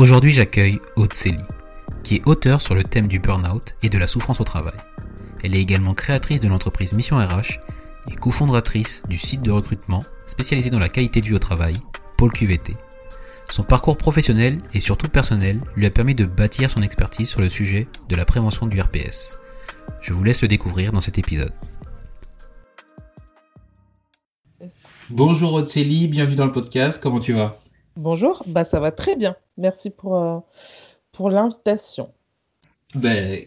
Aujourd'hui, j'accueille Aude qui est auteure sur le thème du burn-out et de la souffrance au travail. Elle est également créatrice de l'entreprise Mission RH et cofondatrice du site de recrutement spécialisé dans la qualité de vie au travail, Pôle QVT. Son parcours professionnel et surtout personnel lui a permis de bâtir son expertise sur le sujet de la prévention du RPS. Je vous laisse le découvrir dans cet épisode. Bonjour Célie, bienvenue dans le podcast, comment tu vas? Bonjour, bah ça va très bien. Merci pour, euh, pour l'invitation. Ben,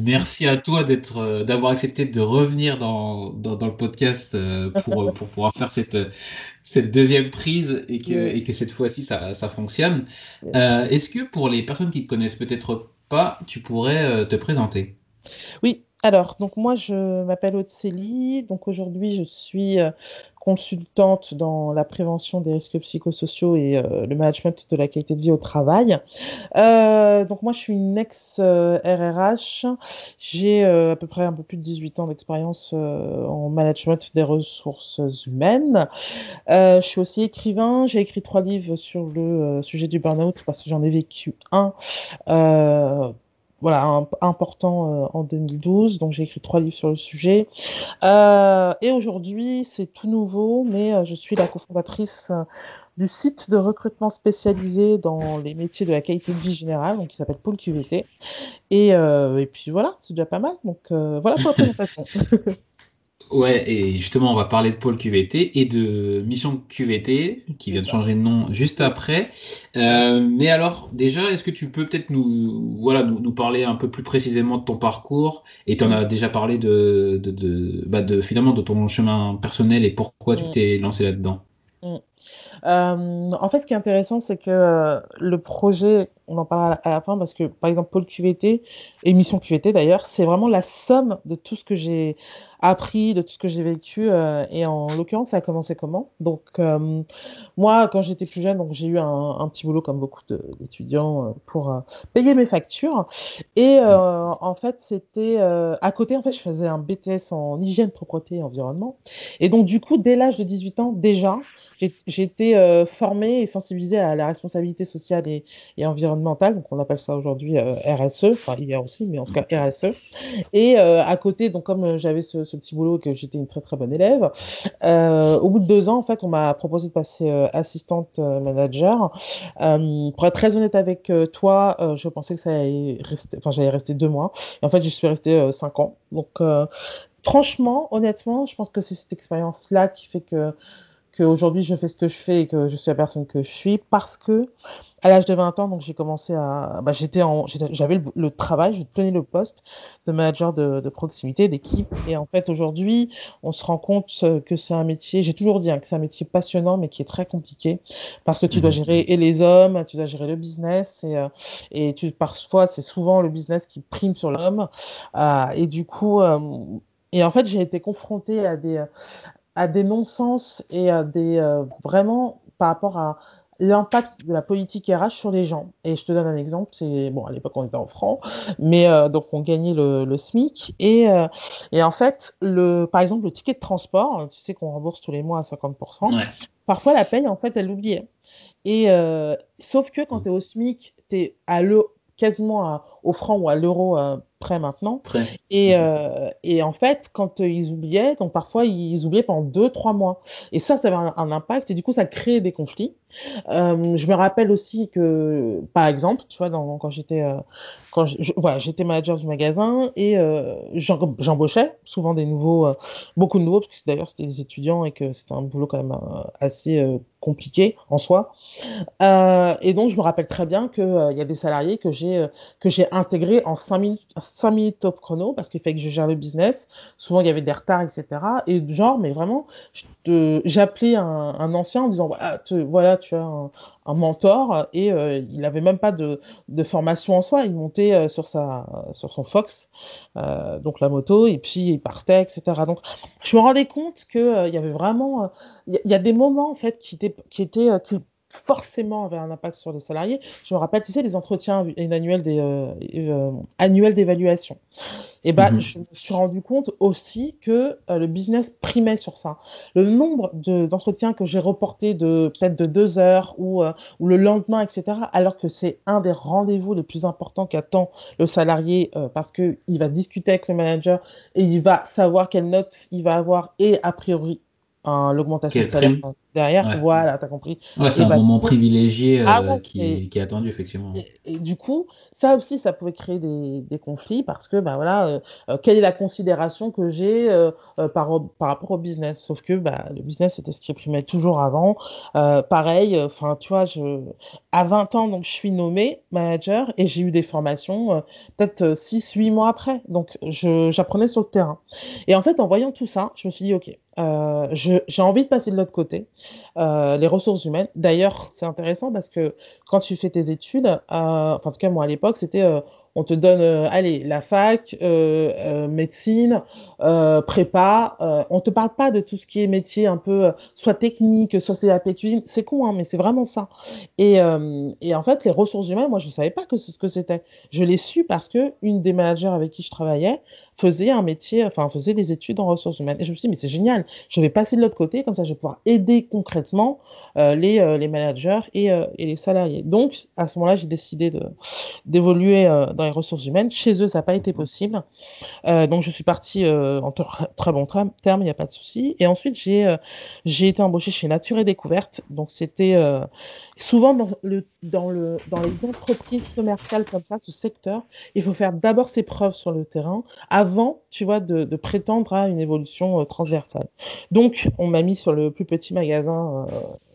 merci à toi d'être, euh, d'avoir accepté de revenir dans, dans, le podcast euh, pour, pour pouvoir faire cette, cette deuxième prise et que, et que cette fois-ci ça, ça fonctionne. est-ce que pour les personnes qui ne te connaissent peut-être pas, tu pourrais te présenter? Oui, alors, donc moi, je m'appelle Aude Célie. Donc aujourd'hui, je suis consultante dans la prévention des risques psychosociaux et euh, le management de la qualité de vie au travail. Euh, donc moi, je suis une ex-RRH. J'ai euh, à peu près un peu plus de 18 ans d'expérience en management des ressources humaines. je suis aussi écrivain. J'ai écrit trois livres sur le sujet du burn-out parce que j'en ai vécu un voilà, important euh, en 2012. Donc j'ai écrit trois livres sur le sujet. Euh, et aujourd'hui, c'est tout nouveau, mais euh, je suis la cofondatrice du site de recrutement spécialisé dans les métiers de la qualité de vie générale, donc qui s'appelle Pôle QVT. Et, et puis voilà, c'est déjà pas mal. Donc voilà pour la présentation. Ouais, et justement, on va parler de pôle QVT et de mission QVT, qui vient de changer de nom juste après. Euh, mais alors, déjà, est-ce que tu peux peut-être nous, voilà, nous, parler un peu plus précisément de ton parcours? Et tu en as déjà parlé de, de, de, bah de, finalement de ton chemin personnel et pourquoi tu t'es lancé là-dedans? Euh, en fait, ce qui est intéressant, c'est que euh, le projet, on en parlera à la fin, parce que par exemple, Pôle QVT, et Mission QVT d'ailleurs, c'est vraiment la somme de tout ce que j'ai appris, de tout ce que j'ai vécu. Euh, et en l'occurrence, ça a commencé comment? Donc, moi, quand j'étais plus jeune, donc j'ai eu un, petit boulot comme beaucoup d'étudiants pour payer mes factures. Et en fait, c'était à côté, en fait, je faisais un BTS en hygiène, propreté et environnement. Et donc, du coup, dès l'âge de 18 ans, déjà, j'ai été euh, formée et sensibilisée à la responsabilité sociale et, environnementale, donc on appelle ça aujourd'hui euh, RSE, enfin a aussi, mais en tout cas RSE. Et euh, à côté, donc comme j'avais ce, petit boulot et que j'étais une très très bonne élève, au bout de deux ans, en fait, on m'a proposé de passer assistante manager. pour être très honnête avec toi, je pensais que ça allait rester, enfin j'allais rester deux mois, et en fait, je suis restée cinq ans. Donc franchement, honnêtement, je pense que c'est cette expérience-là qui fait que qu'aujourd'hui je fais ce que je fais et que je suis la personne que je suis parce que à l'âge de 20 ans, donc j'ai commencé à, bah, j'étais en, j'avais le, travail, je tenais le poste de manager de, de proximité, d'équipe, et en fait aujourd'hui, on se rend compte que c'est un métier, j'ai toujours dit hein, que c'est un métier passionnant, mais qui est très compliqué parce que tu dois mmh. gérer et les hommes, tu dois gérer le business, et, euh, et tu parfois c'est souvent le business qui prime sur l'homme, euh, et du coup. Euh, et en fait, j'ai été confrontée à des, à des non-sens et à des euh, vraiment par rapport à, l'impact de la politique RH sur les gens. Et je te donne un exemple, c'est bon à l'époque on était en francs, mais euh, donc on gagnait le, le SMIC et, euh, et en fait le par exemple le ticket de transport, tu sais qu'on rembourse tous les mois à 50%, Ouais. parfois la paye en fait elle l'oubliait. Et sauf que quand tu es au SMIC, tu es à l'eau quasiment à- au franc ou à l'euro euh, près maintenant. Prêt. Et, euh, et en fait, quand euh, ils oubliaient, donc parfois ils oubliaient pendant deux, trois mois. Et ça, ça avait un, un impact et du coup, ça créait des conflits. Euh, je me rappelle aussi que, par exemple, tu vois, dans, quand j'étais quand je- je- voilà, j'étais manager du magasin et j'embauchais souvent des nouveaux, beaucoup de nouveaux, parce que d'ailleurs c'était des étudiants et que c'était un boulot quand même assez compliqué en soi. Et donc, je me rappelle très bien qu'il y a des salariés que j'ai que j'ai intégrés en 5 minutes, 5 minutes top chrono parce qu'il fallait que je gère le business. Souvent, il y avait des retards, etc. Et genre, mais vraiment, j'appelais un, ancien en disant voilà, tu, as un, mentor et euh, il n'avait même pas de, formation en soi. Il montait euh, sur, sa, sur son Fox, euh, donc la moto, et puis il partait, etc. Donc, je me rendais compte qu'il y avait vraiment. Il y, il a des moments, en fait, qui étaient, forcément avaient un impact sur les salariés. Je me rappelle, tu sais, les entretiens annuels des, euh, euh, annuels d'évaluation. Et ben, Mhm. je me suis rendu compte aussi que euh, le business primait sur ça. Le nombre de- d'entretiens que j'ai reportés de peut-être de deux heures ou, euh, ou le lendemain, etc., alors que c'est un des rendez-vous les plus importants qu'attend le salarié parce qu'il va discuter avec le manager et il va savoir quelle note il va avoir et a priori l'augmentation de salaire derrière. Ouais. Voilà, t'as compris. Ouais, c'est un bah, moment privilégié euh, Ah qui, est, qui est attendu, effectivement. Et, et du coup, ça aussi, ça pouvait créer des, des conflits parce que, bah voilà, euh, euh, quelle est la considération que j'ai euh, par, par rapport au business? Sauf que bah, le business, c'était ce qui primait toujours avant. Pareil, enfin, tu vois, je, à 20 ans, donc, je suis nommée manager et j'ai eu des formations euh, peut-être 6-8 mois après. Donc, j'apprenais sur le terrain. Et en fait, en voyant tout ça, je me suis dit, OK, euh, j'ai envie de passer de l'autre côté, euh, les ressources humaines. D'ailleurs, c'est intéressant parce que quand tu fais tes études, euh, enfin, en tout cas, moi à l'époque, c'était euh, on te donne, euh, allez, la fac, euh, euh, médecine, prépa. on te parle pas de tout ce qui est métier un peu, soit technique, soit la cuisine. C'est con, hein, mais c'est vraiment ça. Et, et en fait, les ressources humaines, moi, je savais pas que c'est ce que c'était. Je l'ai su parce que une des managers avec qui je travaillais faisait un métier, enfin, faisait des études en ressources humaines. Et je me suis dit, mais c'est génial. Je vais passer de l'autre côté, comme ça, je vais pouvoir aider concrètement les, les managers et, et les salariés. Donc, à ce moment-là, j'ai décidé d'évoluer euh, dans les ressources humaines. Chez eux, ça n'a pas été possible. Euh, donc, je suis partie euh, en tr- très bon terme, il n'y a pas de souci. Et ensuite, j'ai euh, j'ai été embauchée chez Nature et Découverte. Donc, c'était souvent dans, le, dans, le, dans les entreprises commerciales comme ça, ce secteur, il faut faire d'abord ses preuves sur le terrain avant, tu vois, de, de prétendre à une évolution transversale. Donc, on m'a mis sur le plus petit magasin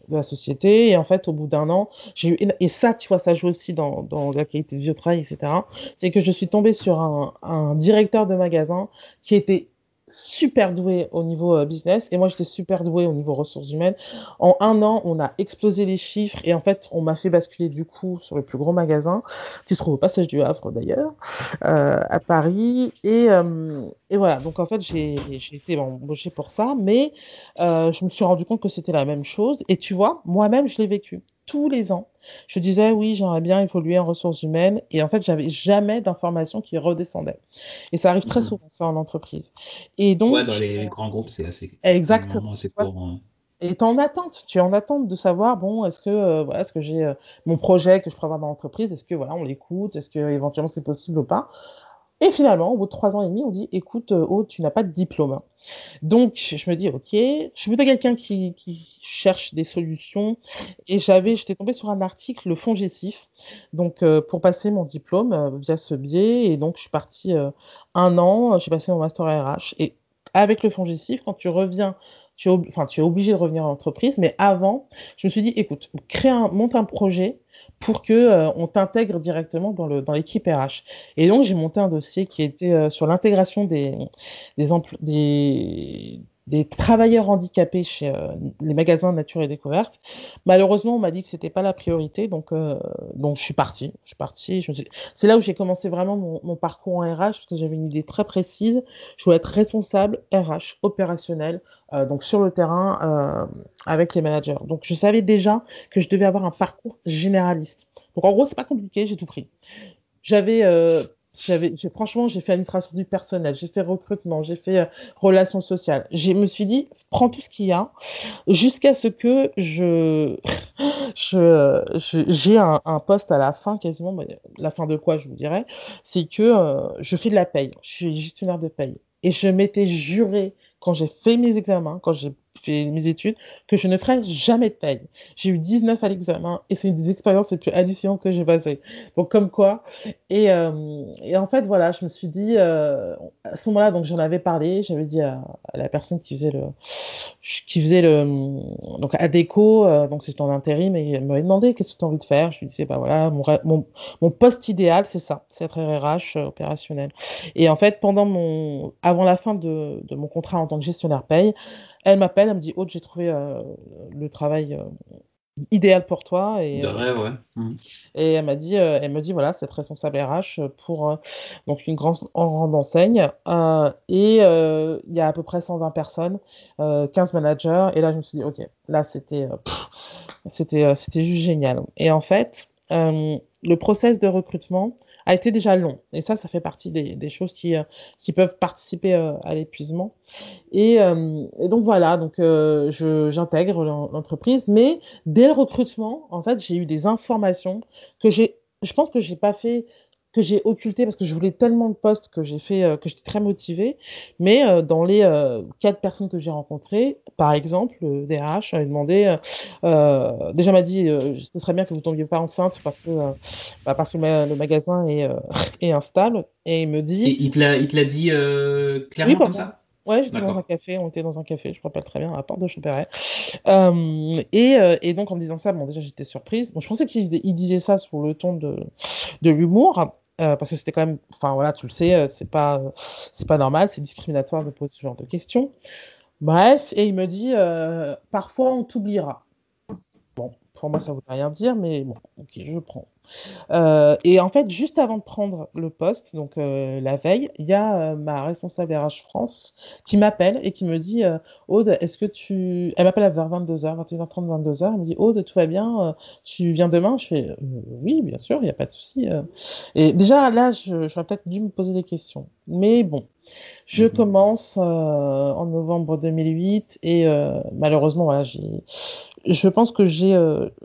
de la société. Et en fait, au bout d'un an, j'ai eu, et ça, tu vois, ça joue aussi dans, dans la qualité au travail, etc. C'est que je suis tombée sur un, un directeur de magasin qui était super doué au niveau euh, business et moi j'étais super douée au niveau ressources humaines. En un an, on a explosé les chiffres et en fait, on m'a fait basculer du coup sur le plus gros magasin qui se trouve au passage du Havre d'ailleurs, euh, à Paris. Et, euh, et voilà, donc en fait, j'ai été embauchée pour ça, mais je me suis rendu compte que c'était la même chose. Et tu vois, moi-même, je l'ai vécu tous les ans. Je disais, oui, j'aimerais bien évoluer en ressources humaines. Et en fait, j'avais jamais d'informations qui redescendaient. Et ça arrive très Mhm. souvent, ça, en entreprise. Et donc, Ouais, dans les grands groupes, c'est assez, Exactement. courant. et tu es en attente, tu es en attente de savoir, bon, est-ce que, euh, voilà, est-ce que j'ai euh, mon projet que je prévois dans l'entreprise, est-ce que, voilà, on l'écoute, est-ce que éventuellement c'est possible ou pas? Et finalement, au bout de trois ans et demi, on dit, écoute, euh, oh, tu n'as pas de diplôme. Donc, je me dis, ok, je suis plutôt quelqu'un qui, cherche des solutions. Et j'avais, j'étais tombée sur un article, le Fonds Gessif, donc euh, pour passer mon diplôme euh, via ce biais. Et donc, je suis partie euh, un an, j'ai passé mon master RH. Et avec le Fonds Gessif, quand tu reviens, tu es, tu es obligé de revenir à l'entreprise. Mais avant, je me suis dit, écoute, crée un, monte un projet pour que euh, on t'intègre directement dans le dans l'équipe RH. Et donc j'ai monté un dossier qui était euh, sur l'intégration des des, des des travailleurs handicapés chez euh, les magasins Nature et Découverte. Malheureusement, on m'a dit que c'était pas la priorité, donc, euh, donc je suis partie. Je suis partie. C'est là où j'ai commencé vraiment mon, mon, parcours en RH, parce que j'avais une idée très précise. Je voulais être responsable RH opérationnel, euh, donc sur le terrain avec les managers. Donc je savais déjà que je devais avoir un parcours généraliste. Donc en gros, c'est pas compliqué, j'ai tout pris. J'avais franchement, j'ai fait administration du personnel, j'ai fait recrutement, j'ai fait euh, relations sociales. Je me suis dit, prends tout ce qu'il y a, jusqu'à ce que je, j'ai un, un, poste à la fin, quasiment, la fin de quoi, je vous dirais, c'est que euh, je fais de la paye, je suis gestionnaire de paye. Et je m'étais juré, quand j'ai fait mes examens, quand j'ai fait mes études, que je ne ferai jamais de paye. J'ai eu 19 à l'examen et c'est une des expériences les plus hallucinantes que j'ai passées. Donc comme quoi. Et, euh, et, en fait, voilà, je me suis dit, euh, à ce moment-là, donc j'en avais parlé, j'avais dit à, la personne qui faisait le, qui faisait le, donc à déco, euh, donc c'était en intérim, et elle m'avait demandé qu'est-ce que tu as envie de faire? Je lui disais, bah voilà, mon, mon, poste idéal, c'est ça, c'est être RH euh, opérationnel. Et en fait, pendant mon, avant la fin de, de mon contrat en tant que gestionnaire paye, elle m'appelle, elle me dit Aude, j'ai trouvé euh, le travail euh, idéal pour toi. Et, de rêve, ouais. Mmh. Et elle m'a dit, euh, elle me dit voilà, cette responsable RH pour donc une grande rang d'enseigne. et il y a à peu près 120 personnes, 15 managers. Et là, je me suis dit ok, là c'était c'était c'était juste génial. Et en fait, le process de recrutement a été déjà long. Et ça, ça fait partie des, choses qui, euh, qui peuvent participer euh, à l'épuisement. Et, euh, et, donc voilà, donc j'intègre l'entreprise, mais dès le recrutement, en fait, j'ai eu des informations que j'ai, je pense que j'ai pas fait que j'ai occulté parce que je voulais tellement de postes que j'ai fait euh, que j'étais très motivée. Mais euh, dans les euh, quatre personnes que j'ai rencontrées, par exemple, le DRH avait demandé, déjà m'a dit, ce serait bien que vous tombiez pas enceinte parce que bah, parce que le magasin est, est instable. Et il me dit. Et il te l'a dit clairement comme ça. Ouais, j'étais dans un café, on était dans un café, je me rappelle très bien, à la porte de Chopéret. Euh, et, et, donc en me disant ça, bon déjà j'étais surprise. Bon, je pensais qu'il disait ça sur le ton de, de l'humour, euh, parce que c'était quand même, enfin voilà, tu le sais, euh, c'est pas, c'est pas normal, c'est discriminatoire de poser ce genre de questions. Bref, et il me dit, euh, parfois on t'oubliera. Bon, pour moi ça veut rien dire, mais bon, ok, je prends. Euh, et en fait, juste avant de prendre le poste, donc euh, la veille, il y a euh, ma responsable RH France qui m'appelle et qui me dit Aude, est-ce que tu. Elle m'appelle vers 22h, 21h30, 22h. Elle me dit Aude, tout va bien Tu viens demain? Je fais Oui, bien sûr, il n'y a pas de souci. Et déjà, là, j'aurais peut-être dû me poser des questions. Mais bon, je mhm. commence en novembre 2008 et malheureusement, voilà, je pense que j'ai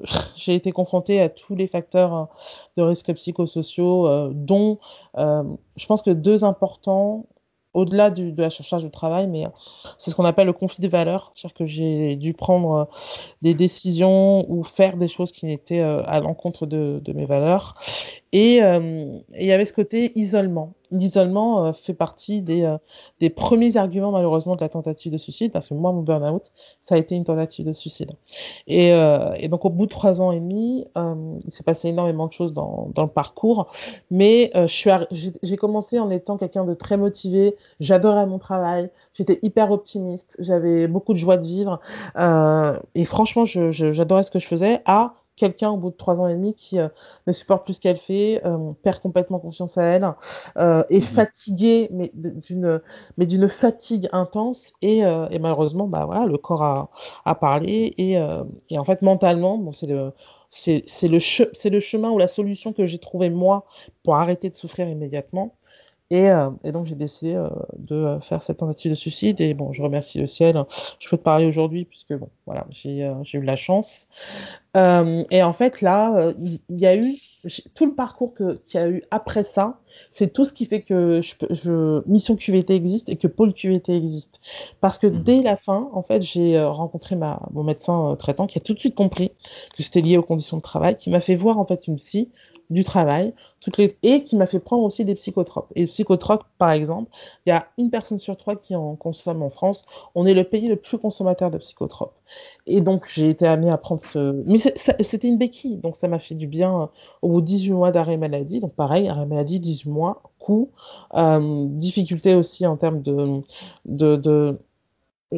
j'ai été confrontée à tous les facteurs de risques psychosociaux, euh, dont euh, je pense que deux importants au-delà de la surcharge de travail, mais c'est ce qu'on appelle le conflit de valeurs, c'est-à-dire que j'ai dû prendre euh, des décisions ou faire des choses qui n'étaient à l'encontre de, de, mes valeurs. Et il y avait ce côté isolement. L'isolement fait partie des, des, premiers arguments malheureusement de la tentative de suicide, parce que moi, mon burn-out, ça a été une tentative de suicide. Et, et donc au bout de trois ans et demi, il s'est passé énormément de choses dans, le parcours, mais j'ai commencé en étant quelqu'un de très motivé, j'adorais mon travail, j'étais hyper optimiste, j'avais beaucoup de joie de vivre, et franchement, j'adorais ce que je faisais, à quelqu'un au bout de trois ans et demi qui euh, ne supporte plus ce qu'elle fait, euh, perd complètement confiance à elle, euh, est mhm. fatiguée, mais d'une mais d'une fatigue intense et, et, malheureusement bah voilà le corps a, a parlé et, et en fait mentalement bon c'est le c'est le, c'est le chemin ou la solution que j'ai trouvé moi pour arrêter de souffrir immédiatement et, euh, et, donc j'ai décidé euh, de euh, faire cette tentative de suicide. Et bon, je remercie le ciel. Je peux te parler aujourd'hui puisque bon, voilà, j'ai eu la chance. et en fait, là, il y, a eu tout le parcours qu'il y a eu après ça. C'est tout ce qui fait que je, je, Mission QVT existe et que Pôle QVT existe. Parce que mmh. dès la fin, en fait, j'ai rencontré ma, mon médecin traitant qui a tout de suite compris que c'était lié aux conditions de travail, qui m'a fait voir en fait une psy du travail, toutes les... et qui m'a fait prendre aussi des psychotropes. Et les psychotropes, par exemple, il y a une personne sur trois qui en consomme en France. On est le pays le plus consommateur de psychotropes. Et donc, j'ai été amenée à prendre ce... Mais c'était une béquille, donc ça m'a fait du bien euh, au bout de 18 mois d'arrêt maladie. Donc pareil, arrêt maladie, 18 mois, coût, euh, difficulté aussi en termes de, de, de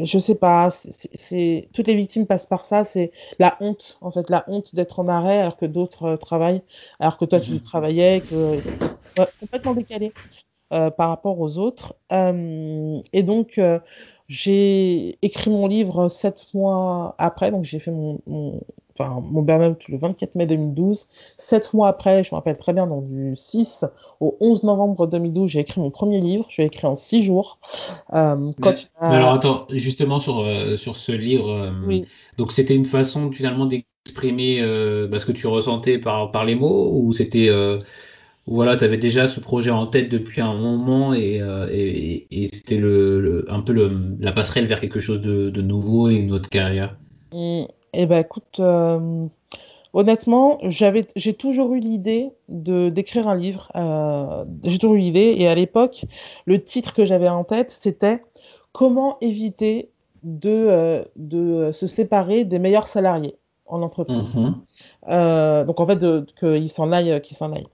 je sais pas, c'est toutes les victimes passent par ça, c'est la honte en fait, la honte d'être en arrêt alors que d'autres euh, travaillent, alors que toi tu mhm. travaillais, que complètement décalé euh, par rapport aux autres. Euh, et donc j'ai écrit mon livre sept mois après, donc j'ai fait mon, enfin, mon burn-out le 24 mai 2012. Sept mois après, je me rappelle très bien, donc du 6 au 11 novembre 2012, j'ai écrit mon premier livre. Je l'ai écrit en six jours. Euh, alors attends, justement sur, euh, sur ce livre, euh, donc c'était une façon finalement d'exprimer bah, ce que tu ressentais par, par les mots ou c'était voilà, tu avais déjà ce projet en tête depuis un moment et, et, c'était le, un peu le, la passerelle vers quelque chose de, de nouveau et une autre carrière. Eh ben écoute, euh, honnêtement, j'avais, j'ai toujours eu l'idée de d'écrire un livre. Euh, j'ai toujours eu l'idée, et à l'époque, le titre que j'avais en tête, c'était Comment éviter de, euh, de se séparer des meilleurs salariés en entreprise. Mhm. donc en fait, qu'ils s'en aillent, qu'ils s'en aillent.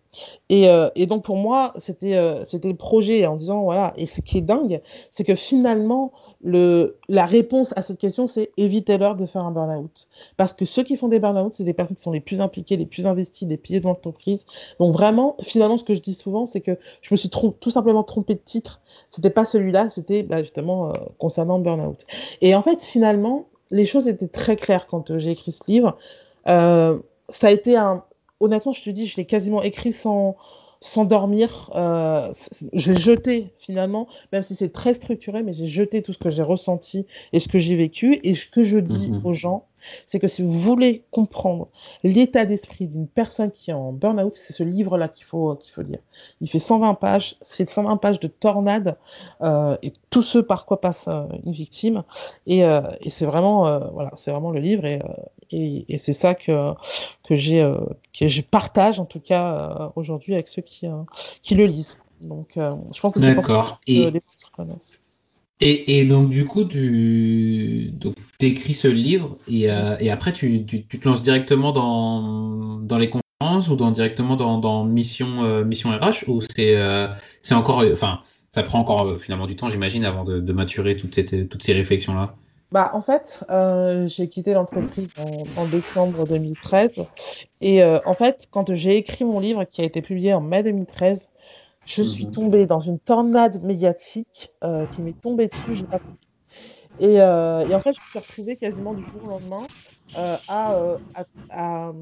Et, et, donc pour moi, c'était c'était le projet en disant voilà. Et ce qui est dingue, c'est que finalement, le, la réponse à cette question, c'est évitez-leur de faire un burn-out. Parce que ceux qui font des burn-out, c'est des personnes qui sont les plus impliquées, les plus investies, les piliers de l'entreprise. Donc vraiment, finalement, ce que je dis souvent, c'est que je me suis tout simplement trompé de titre. C'était pas celui-là, c'était bah, justement euh, concernant le burn-out. Et en fait, finalement, les choses étaient très claires quand euh, j'ai écrit ce livre. Euh, ça a été un... Honnêtement, je te dis, je l'ai quasiment écrit sans s'endormir. Euh, j'ai jeté finalement, même si c'est très structuré, mais j'ai jeté tout ce que j'ai ressenti et ce que j'ai vécu. Et ce que je dis mhm. aux gens, c'est que si vous voulez comprendre l'état d'esprit d'une personne qui est en burn-out, c'est ce livre-là qu'il faut, qu'il faut lire. Il fait 120 pages, c'est 120 pages de tornade euh, et tout ce par quoi passe euh, une victime. Et, euh, et c'est vraiment, voilà, c'est vraiment le livre et, et, et c'est ça que, que j'ai, que je partage en tout cas aujourd'hui avec ceux qui, qui le lisent. Donc, je pense que c'est pour ça que les gens connaissent. Et, donc, du coup, tu écris ce livre et, euh, après, tu, te lances directement dans, les conférences ou dans, directement dans, Mission, euh, mission RH ou c'est euh, encore. Enfin, ça prend encore finalement du temps, j'imagine, avant de, maturer toutes ces, toutes ces réflexions-là? Bah, en fait, j'ai quitté l'entreprise en, en, décembre 2013. Et en fait, quand j'ai écrit mon livre qui a été publié en mai 2013, je suis mhm. tombée dans une tornade médiatique euh, qui m'est tombée dessus. Et, euh, et, en fait, je me suis retrouvée quasiment du jour au lendemain euh, à, euh, à, à,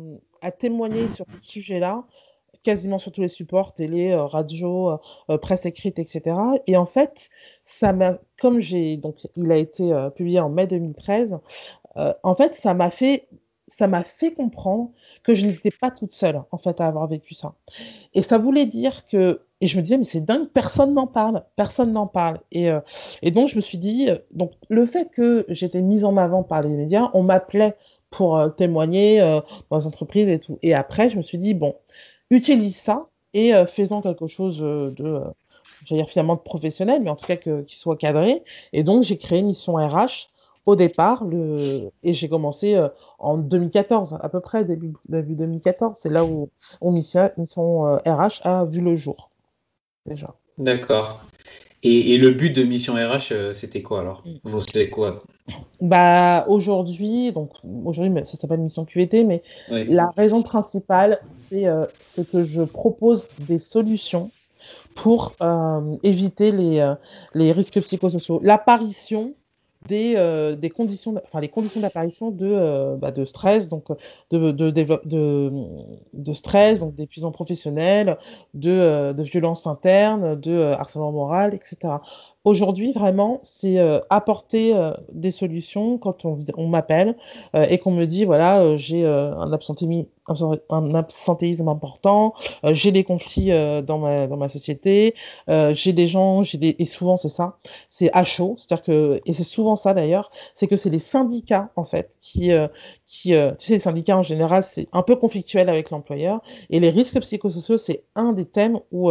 à, témoigner sur ce sujet-là, quasiment sur tous les supports, télé, radio, presse écrite, etc. Et en fait, ça m'a, comme j'ai, donc, il a été publié en mai 2013, en fait, ça m'a fait, ça m'a fait comprendre que je n'étais pas toute seule, en fait, à avoir vécu ça. Et ça voulait dire que et je me disais, mais c'est dingue, personne n'en parle, personne n'en parle. Et, euh, et donc, je me suis dit, euh, donc, le fait que j'étais mise en avant par les médias, on m'appelait pour euh, témoigner dans les entreprises et tout. Et après, je me suis dit, bon, utilise ça et faisons quelque chose de, j'allais dire finalement de professionnel, mais en tout cas que, qui soit cadré. Et donc, j'ai créé Mission RH au départ, le... et j'ai commencé euh, en 2014, à peu près, début, début 2014. C'est là où, où Mission, Mission euh, RH a vu le jour déjà. D'accord. Et, et, le but de Mission RH, euh, c'était quoi alors? Mm. Vous C'était quoi? Bah aujourd'hui, donc aujourd'hui, ça s'appelle Mission QVT, mais oui. la raison principale, c'est euh, que je propose des solutions pour euh, éviter les, les risques psychosociaux. L'apparition des, euh, des conditions, enfin les conditions d'apparition de, euh, bah, stress, donc de, de, de, de stress, donc d'épuisement professionnel, de, euh, de violence interne, de harcèlement moral, etc. Aujourd'hui, vraiment, c'est euh, apporter euh, des solutions quand on, m'appelle euh, et qu'on me dit voilà, j'ai un, absentéisme, important, j'ai des conflits dans, ma, société, j'ai des gens, et souvent c'est ça, c'est à chaud, c'est-à-dire que, et c'est souvent ça d'ailleurs, c'est que c'est les syndicats en fait qui tu sais, les syndicats en général, c'est un peu conflictuel avec l'employeur et les risques psychosociaux, c'est un des thèmes où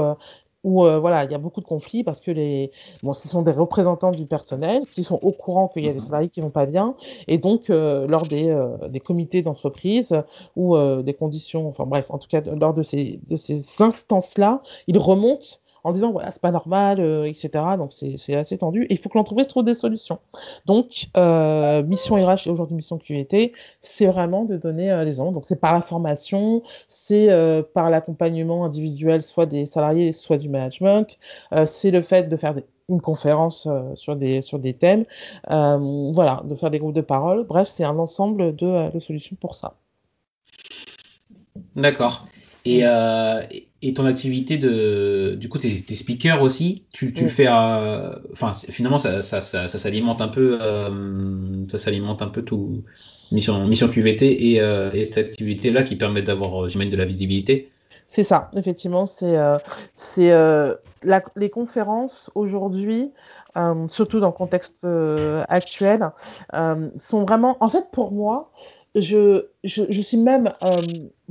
où euh, voilà, il y a beaucoup de conflits parce que les, bon, ce sont des représentants du personnel qui sont au courant qu'il y a des salariés qui vont pas bien, et donc euh, lors des, euh, des comités d'entreprise ou euh, des conditions, enfin bref, en tout cas lors de ces, de ces instances-là, ils remontent en disant voilà, c'est pas normal, euh, etc. Donc c'est assez tendu. Et il faut que l'entreprise trouve des solutions. Donc, euh, mission RH et aujourd'hui mission QVT, c'est vraiment de donner euh, les ondes. Donc c'est par la formation, c'est par l'accompagnement individuel, soit des salariés, soit du management. c'est le fait de faire une conférence sur, des, sur des thèmes, voilà, de faire des groupes de parole. Bref, c'est un ensemble de solutions pour ça. D'accord. Et, euh, et, ton activité de, du coup, t'es es speaker aussi. Tu, tu fais, euh, enfin, finalement, ça, ça, ça, ça s'alimente un peu, euh, ça s'alimente un peu tout mission, mission QVT et, euh, et cette activité-là qui permet d'avoir, j'imagine, de la visibilité. C'est ça, effectivement, c'est c'est les conférences aujourd'hui, surtout dans le contexte actuel, sont vraiment, en fait, pour moi, je, je, suis même. Euh,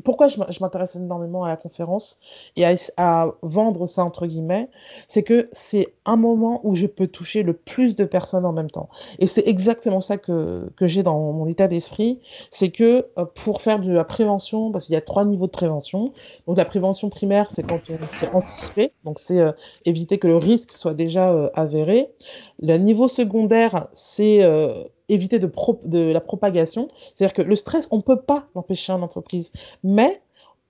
pourquoi je m'intéresse énormément à la conférence et à, à, vendre ça, entre guillemets, c'est que c'est un moment où je peux toucher le plus de personnes en même temps. Et c'est exactement ça que, que j'ai dans mon état d'esprit. C'est que euh, pour faire de la prévention, parce qu'il y a trois niveaux de prévention. Donc la prévention primaire, c'est quand on s'est anticipé, donc c'est euh, éviter que le risque soit déjà avéré. Le niveau secondaire, c'est éviter de, la propagation. C'est-à-dire que le stress, on ne peut pas l'empêcher en entreprise, mais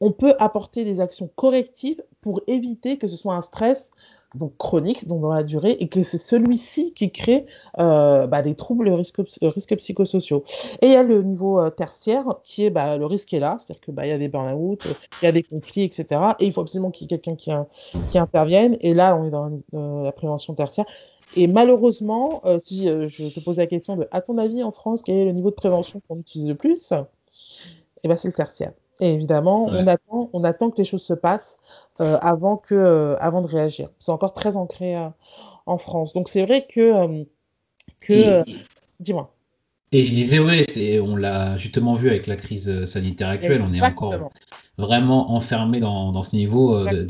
on peut apporter des actions correctives pour éviter que ce soit un stress donc chronique, donc dans la durée, et que c'est celui-ci qui crée euh, bah, des troubles risques, risques psychosociaux. Et il y a le niveau euh, tertiaire qui est bah, le risque est là, c'est-à-dire qu'il bah, y a des burn-out, il y a des conflits, etc. Et il faut absolument qu'il y ait quelqu'un qui, intervienne. Et là, on est dans euh, la prévention tertiaire. Et malheureusement, euh, si euh, je te pose la question de, à ton avis, en France, quel est le niveau de prévention qu'on utilise le plus? Eh ben, c'est le tertiaire. Et évidemment, on, attend, on attend que les choses se passent euh, avant, que, avant de réagir. C'est encore très ancré en France. Donc c'est vrai que... que Dis-moi. Et je disais, oui, on l'a justement vu avec la crise sanitaire actuelle, on est encore vraiment enfermé dans, dans ce niveau, euh,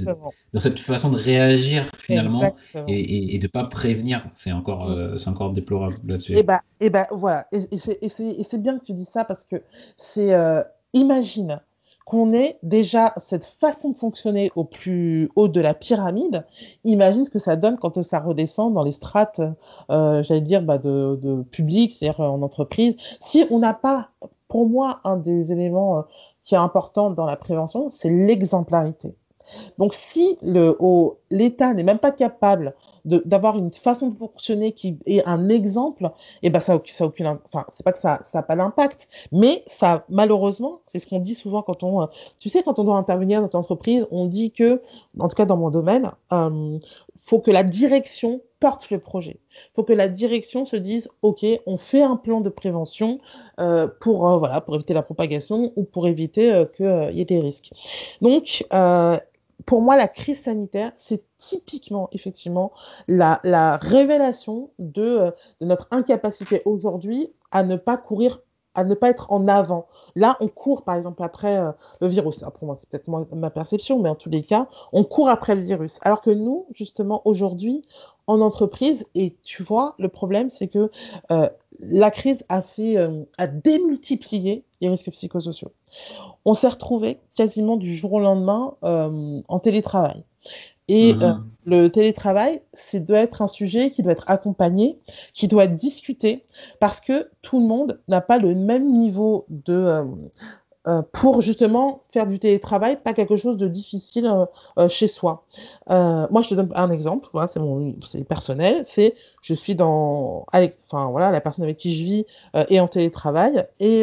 dans cette façon de réagir finalement et, et, de pas prévenir. C'est encore, euh, c'est encore déplorable là-dessus. Et bah, et bah voilà. Et, c'est bien que tu dis ça parce que c'est, euh, imagine qu'on ait déjà cette façon de fonctionner au plus haut de la pyramide, imagine ce que ça donne quand ça redescend dans les strates, j'allais dire, bah, de, de public, c'est-à-dire en entreprise. Si on n'a pas, pour moi, un des éléments qui est importante dans la prévention, c'est l'exemplarité. Donc si l'État n'est même pas capable d'avoir une façon de fonctionner qui est un exemple, et eh ben ça, ça aucune, enfin c'est pas que ça n'a pas d'impact, mais ça malheureusement, c'est ce qu'on dit souvent quand on, euh, tu sais quand on doit intervenir dans une entreprise, on dit que, en tout cas dans mon domaine, euh, faut que la direction porte le projet. Faut que la direction se dise, OK, on fait un plan de prévention euh, pour, euh, voilà, pour éviter la propagation ou pour éviter qu'il y ait des risques. Donc, pour moi, la crise sanitaire, c'est typiquement, effectivement, la, la révélation de, de, notre incapacité aujourd'hui à ne pas courir à ne pas être en avant. Là, on court, par exemple, après euh, le virus. pour moi, c'est peut-être ma perception, mais en tous les cas, on court après le virus. Alors que nous, justement, aujourd'hui, en entreprise, et tu vois, le problème, c'est que euh, la crise a fait, euh, a démultiplié les risques psychosociaux. On s'est retrouvé quasiment du jour au lendemain en télétravail. Et mmh. euh, le télétravail, c'est doit être un sujet qui doit être accompagné, qui doit être discuté, parce que tout le monde n'a pas le même niveau de, euh, euh, pour justement faire du télétravail, pas quelque chose de difficile euh, euh, chez soi. moi, je te donne un exemple, voilà, c'est mon, c'est personnel, c'est je suis dans, enfin voilà, la personne avec qui je vis est en télétravail et,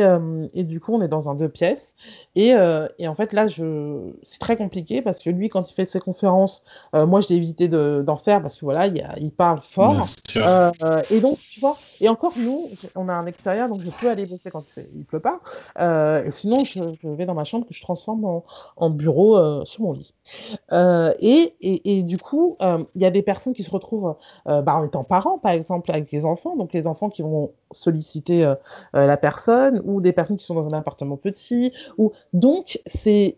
et du coup on est dans un deux pièces et, et en fait là je, c'est très compliqué parce que lui quand il fait ses conférences, moi je l'ai évité d'en faire parce que voilà il, il parle fort. Et donc tu vois et encore nous on a un extérieur donc je peux aller bosser quand il, il pleut pas. Et sinon je je, vais dans ma chambre que je transforme en, bureau euh, sur mon lit. Euh, et, et, du coup, euh, il y a des personnes qui se retrouvent bah, en étant parents, par exemple, avec des enfants, donc les enfants qui vont solliciter la personne, ou des personnes qui sont dans un appartement petit. Ou... Donc, c'est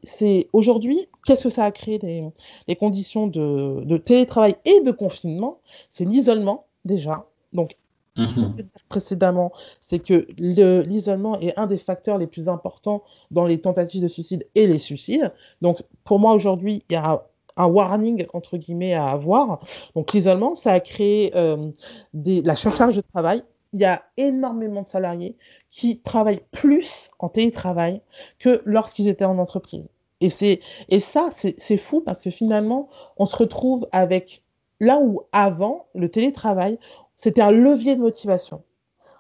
aujourd'hui, qu'est-ce que ça a créé les, les conditions de, de télétravail et de confinement? C'est l'isolement déjà. Donc, Mhm. précédemment, c'est que l'isolement est un des facteurs les plus importants dans les tentatives de suicide et les suicides. Donc, pour moi, aujourd'hui, il y a un warning entre guillemets à avoir. Donc l'isolement, ça a créé euh, des, la surcharge de travail. Il y a énormément de salariés qui travaillent plus en télétravail que lorsqu'ils étaient en entreprise. Et, et ça, c'est fou parce que finalement, on se retrouve avec là où avant, le télétravail, c'était un levier de motivation.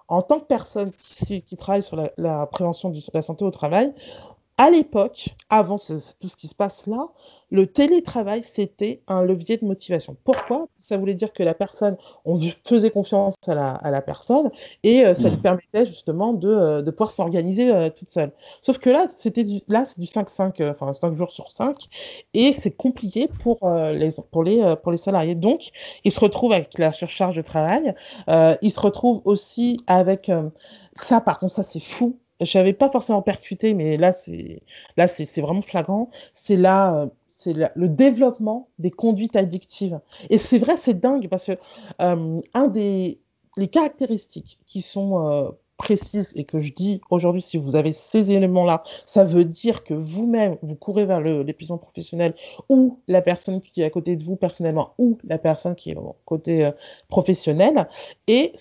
En tant que personne qui, travaille sur la prévention de la santé au travail, à l'époque, avant tout ce qui se passe là, le télétravail, c'était un levier de motivation. Pourquoi? Ça voulait dire que la personne, on faisait confiance à la, personne et euh, ça lui mmh. permettait justement de, euh, pouvoir s'organiser euh, toute seule. Sauf que là, c'était là, c'est du 5-5, enfin 5 jours sur 5 et c'est compliqué pour, les, pour, les, pour les salariés. Donc, ils se retrouvent avec la surcharge de travail, ils se retrouvent aussi avec... ça, par contre, ça, c'est fou je n'avais pas forcément percuté, mais là, c'est là, c'est vraiment flagrant. C'est là, euh, c'est le développement des conduites addictives. Et c'est vrai, c'est dingue parce que euh, un des les caractéristiques qui sont euh, précises et que je dis aujourd'hui, si vous avez ces éléments-là, ça veut dire que vous-même, vous courez vers l'épuisement professionnel ou la personne qui est à côté de vous personnellement ou la personne qui est au côté professionnel. Et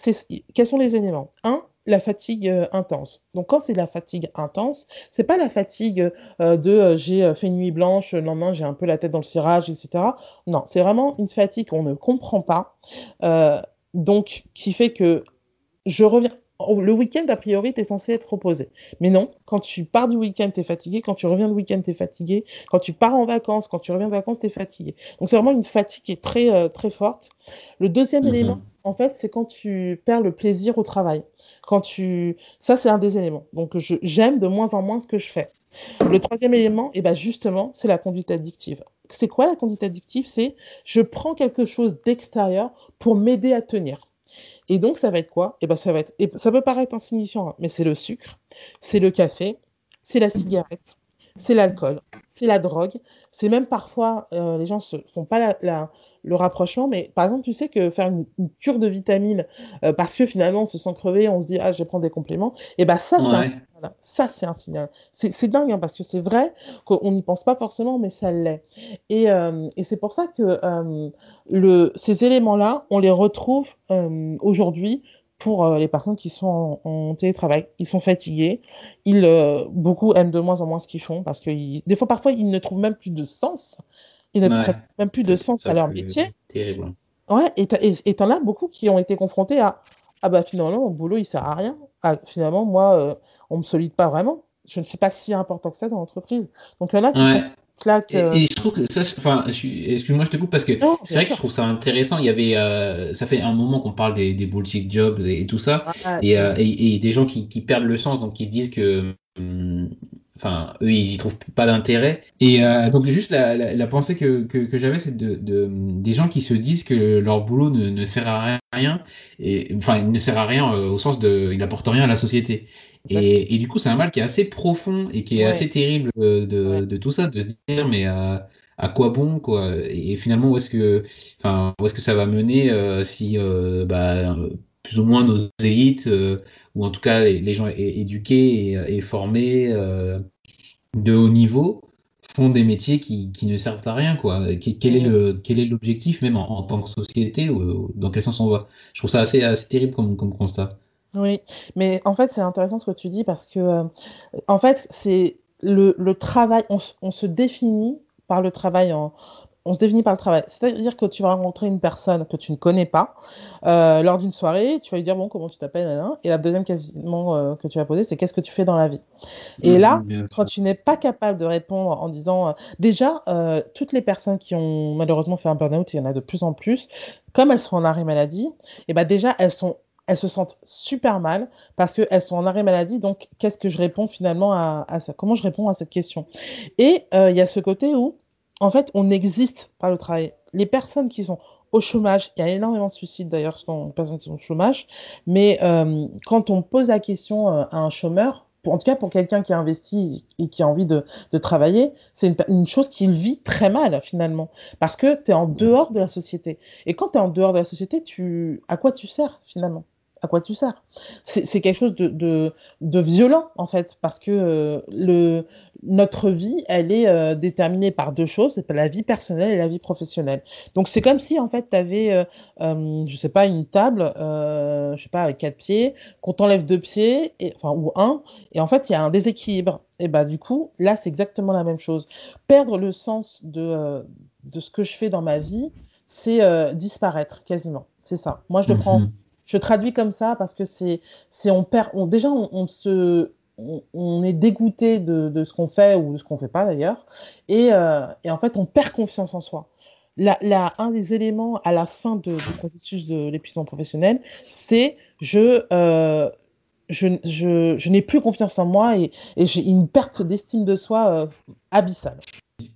quels sont les éléments? Un, la fatigue euh, intense. Donc quand c'est la fatigue intense, c'est pas la fatigue euh, de euh, j'ai fait une nuit blanche, le lendemain j'ai un peu la tête dans le cirage, etc. Non, c'est vraiment une fatigue qu'on ne comprend pas, donc qui fait que je reviens. Oh, le week-end, a priori, tu es censé être reposé. Mais non, quand tu pars du week-end, tu es fatigué. Quand tu reviens du week-end, tu es fatigué. Quand tu pars en vacances, quand tu reviens de vacances, tu es fatigué. Donc c'est vraiment une fatigue qui est très, très forte. Le deuxième mhm. élément, en fait, c'est quand tu perds le plaisir au travail. Quand tu... Ça, c'est un des éléments. Donc, j'aime de moins en moins ce que je fais. Le troisième élément, et eh ben justement, c'est la conduite addictive. C'est quoi la conduite addictive? C'est je prends quelque chose d'extérieur pour m'aider à tenir. Et donc, ça va être quoi? Et eh ben, ça va être. Et ça peut paraître insignifiant, hein, mais c'est le sucre, c'est le café, c'est la cigarette, c'est l'alcool, c'est la drogue. C'est même parfois, euh, les gens ne font pas la, le rapprochement. Mais par exemple, tu sais que faire une, cure de vitamines euh, parce que finalement on se sent crevé, on se dit ah je vais prendre des compléments, et ben ça c'est un signal. Ça c'est un signal. C'est dingue hein, parce que c'est vrai qu'on n'y pense pas forcément, mais ça l'est. Et, euh, et c'est pour ça que euh, le, ces éléments-là, on les retrouve aujourd'hui pour les personnes qui sont en, télétravail. Ils sont fatigués, ils, beaucoup aiment de moins en moins ce qu'ils font parce que des fois, parfois, ils ne trouvent même plus de sens ils n'ont même plus de sens à leur métier. Terrible. Ouais, et t'en as beaucoup qui ont été confrontés à Ah bah finalement, mon boulot, il sert à rien. Ah, finalement, moi, euh, on me solide pas vraiment. Je ne suis pas si important que ça dans l'entreprise. Donc il y en a qui claquent. Et, euh, et, je trouve que ça, enfin, excuse-moi, je te coupe parce que c'est vrai que je trouve ça intéressant. Il y avait, euh, ça fait un moment qu'on parle des, des bullshit jobs et, tout ça, et, et, des gens qui, qui, perdent le sens, donc qui se disent que hum, Enfin, eux, ils y trouvent pas d'intérêt. Et euh, donc, juste la, la, pensée que, que, que j'avais, c'est de, de, des gens qui se disent que leur boulot ne, ne sert à rien. Et, enfin, il ne sert à rien euh, au sens de. Il n'apporte rien à la société. Et, et, du coup, c'est un mal qui est assez profond et qui est assez terrible euh, de, de, tout ça, de se dire, mais à quoi bon, quoi? Et, finalement, où est-ce que, enfin, où est-ce que ça va mener si, bah, plus ou moins nos élites, euh, ou en tout cas les, gens éduqués et, formés euh, de haut niveau, font des métiers qui, ne servent à rien. Quoi. Quel, est le, quel est l'objectif, même en, tant que société, ou dans quel sens on va? Je trouve ça assez, assez terrible comme, constat. Oui, mais en fait, c'est intéressant ce que tu dis parce que, euh, en fait, c'est le, le, travail, on, on, se définit par le travail en, on se définit par le travail. C'est-à-dire que tu vas rencontrer une personne que tu ne connais pas euh, lors d'une soirée, tu vas lui dire bon comment tu t'appelles et la deuxième quasiment euh, que tu vas poser c'est qu'est-ce que tu fais dans la vie? Et là, quand tu n'es pas capable de répondre en disant euh, déjà toutes les personnes qui ont malheureusement fait un burn-out, il y en a de plus en plus, comme elles sont en arrêt maladie, et eh ben déjà elles sont elles se sentent super mal parce qu'elles sont en arrêt maladie. Donc, qu'est-ce que je réponds finalement à, à ça? Comment je réponds à cette question? Et il y a ce côté où en fait, on existe par le travail. Les personnes qui sont au chômage, il y a énormément de suicides d'ailleurs les personnes qui sont au chômage, mais euh, quand on pose la question euh, à un chômeur, en tout cas pour quelqu'un qui a investi et qui a envie de, travailler, c'est une, chose qu'il vit très mal finalement, parce que tu es en dehors de la société. Et quand tu es en dehors de la société, tu, à quoi tu sers finalement? À quoi tu sers C'est quelque chose de, violent, en fait, parce que euh, notre vie, elle est euh, déterminée par deux choses, c'est la vie personnelle et la vie professionnelle. Donc, c'est comme si, en fait, tu avais, euh, euh, je sais pas, une table, je sais pas, avec quatre pieds, qu'on t'enlève deux pieds, enfin, ou un, et en fait, il y a un déséquilibre. Et bah, du coup, là, c'est exactement la même chose. Perdre le sens de, de ce que je fais dans ma vie, c'est disparaître, quasiment. C'est ça. Moi, je le prends mhm je traduis comme ça parce que c'est, c'est on perd, on, déjà on, se, on, est dégoûté de, de ce qu'on fait ou de ce qu'on fait pas d'ailleurs, et, euh, et, en fait on perd confiance en soi. La, la, un des éléments à la fin du processus de l'épuisement professionnel, c'est je, euh, je, je, je n'ai plus confiance en moi et, et j'ai une perte d'estime de soi euh, abyssale.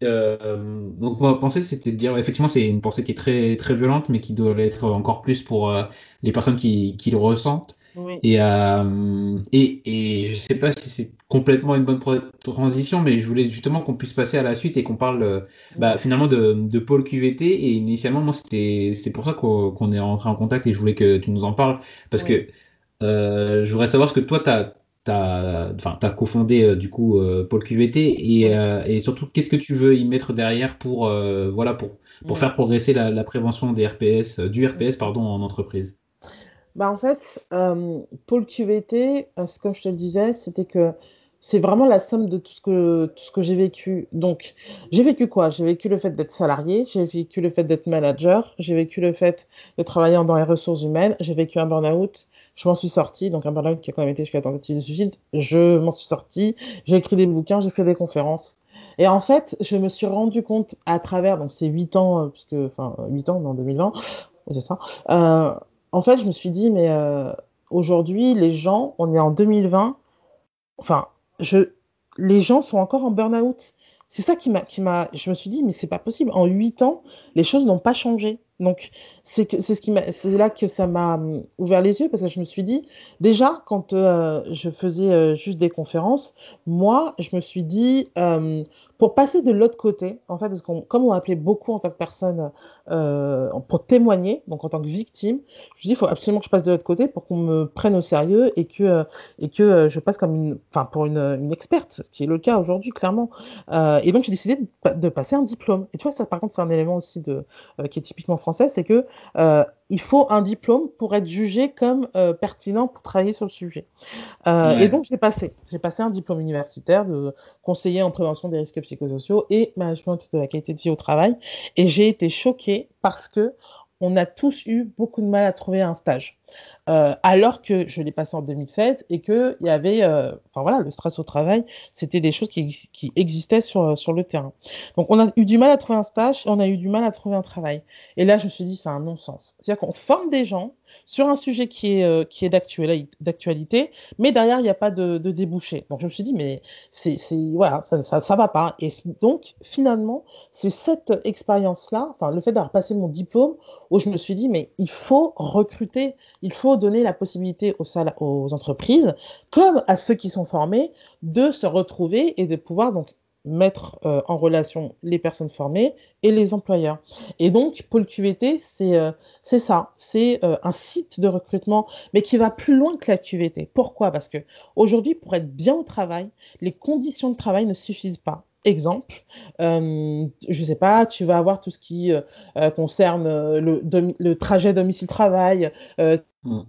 Euh, donc ma pensée c'était de dire effectivement c'est une pensée qui est très très violente mais qui doit l'être encore plus pour euh, les personnes qui, qui le ressentent. Et, euh, et et je sais pas si c'est complètement une bonne transition mais je voulais justement qu'on puisse passer à la suite et qu'on parle bah, finalement de, de Paul QVT et initialement moi c'était c'est pour ça qu'on est rentré en contact et je voulais que tu nous en parles. Parce que je voudrais savoir ce que toi tu as t'as enfin as cofondé euh, du coup euh, Paul QVT et, euh, et surtout qu'est-ce que tu veux y mettre derrière pour voilà pour pour faire progresser la, la, prévention des RPS du RPS pardon en entreprise? Bah en fait Paul QVT comme je te le disais c'était que c'est vraiment la somme de tout ce que, tout ce que j'ai vécu. Donc, j'ai vécu quoi? J'ai vécu le fait d'être salarié, j'ai vécu le fait d'être manager, j'ai vécu le fait de travailler dans les ressources humaines, j'ai vécu un burn-out, je m'en suis sortie, donc un burn-out qui a quand même été jusqu'à tentative de suicide, je m'en suis sortie, j'ai écrit des bouquins, j'ai fait des conférences. Et en fait, je me suis rendu compte à travers, donc c'est 8 ans, euh, puisque, enfin 8 ans, en 2020, c'est ça, euh, en fait, je me suis dit, mais euh, aujourd'hui, les gens, on est en 2020, enfin, je, les gens sont encore en burn-out. C'est ça qui m'a, qui m'a, je me suis dit, mais c'est pas possible. En 8 ans, les choses n'ont pas changé. Donc, c'est là que ça m'a hum, ouvert les yeux parce que je me suis dit, déjà, quand euh, je faisais euh, juste des conférences, moi, je me suis dit, euh, pour passer de l'autre côté, en fait, parce comme on appelait beaucoup en tant que personne euh, pour témoigner, donc en tant que victime, je dit, il faut absolument que je passe de l'autre côté pour qu'on me prenne au sérieux et que, et que je passe comme une, enfin, pour une, une experte, ce qui est le cas aujourd'hui, clairement. et donc, j'ai décidé de, de, passer un diplôme. Et tu vois, ça, par contre, c'est un élément aussi de, qui est typiquement français, c'est que euh, il faut un diplôme pour être jugé comme euh, pertinent pour travailler sur le sujet. Euh, et donc, j'ai passé. J'ai passé un diplôme universitaire de conseiller en prévention des risques psychosociaux et management de la qualité de vie au travail. Et j'ai été choquée parce que on a tous eu beaucoup de mal à trouver un stage. Euh, alors que je l'ai passé en 2016 et qu'il y avait, euh, enfin voilà, le stress au travail, c'était des choses qui, qui, existaient sur, sur le terrain. Donc on a eu du mal à trouver un stage, on a eu du mal à trouver un travail. Et là, je me suis dit, c'est un non-sens. C'est-à-dire qu'on forme des gens sur un sujet qui est, euh, qui est d'actualité, mais derrière, il n'y a pas de, débouché. Donc je me suis dit, mais c'est, voilà, ça, ça, ça va pas. Et donc, finalement, c'est cette expérience-là, enfin, le fait d'avoir passé mon diplôme, où je me suis dit, mais il faut recruter, il faut donner la possibilité aux, aux entreprises, comme à ceux qui sont formés, de se retrouver et de pouvoir donc mettre euh, en relation les personnes formées et les employeurs. Et donc, Pôle QVT, c'est euh, ça, c'est euh, un site de recrutement, mais qui va plus loin que la QVT. Pourquoi? Parce que aujourd'hui, pour être bien au travail, les conditions de travail ne suffisent pas. Exemple, euh, je sais pas, tu vas avoir tout ce qui concerne le, trajet domicile-travail. Mm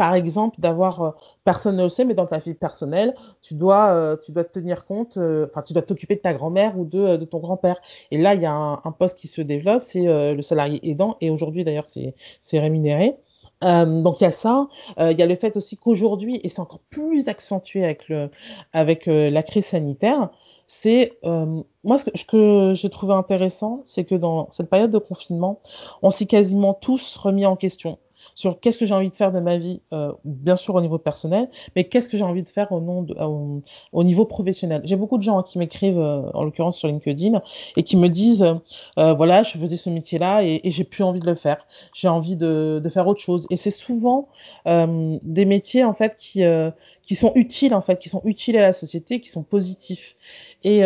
par exemple, d'avoir, euh, personne ne le sait, mais dans ta vie personnelle, tu dois, euh, tu dois tenir compte, euh, enfin, tu dois t'occuper de ta grand-mère ou de, de ton grand-père. Et là, il y a un, poste qui se développe, c'est le salarié aidant, et aujourd'hui, d'ailleurs, c'est rémunéré. donc il y a ça, il y a le fait aussi qu'aujourd'hui, et c'est encore plus accentué avec, le, avec la crise sanitaire, c'est moi ce que, ce que j'ai trouvé intéressant, c'est que dans cette période de confinement, on s'est quasiment tous remis en question sur qu'est-ce que j'ai envie de faire de ma vie, euh, bien sûr au niveau personnel, mais qu'est-ce que j'ai envie de faire au, au, niveau professionnel. J'ai beaucoup de gens qui m'écrivent, euh, en l'occurrence sur LinkedIn, et qui me disent, euh, voilà, je faisais ce métier-là et, j'ai plus envie de le faire. J'ai envie de, de, faire autre chose. Et c'est souvent des métiers en fait qui, qui sont utiles en fait, qui sont utiles à la société, qui sont positifs. Et,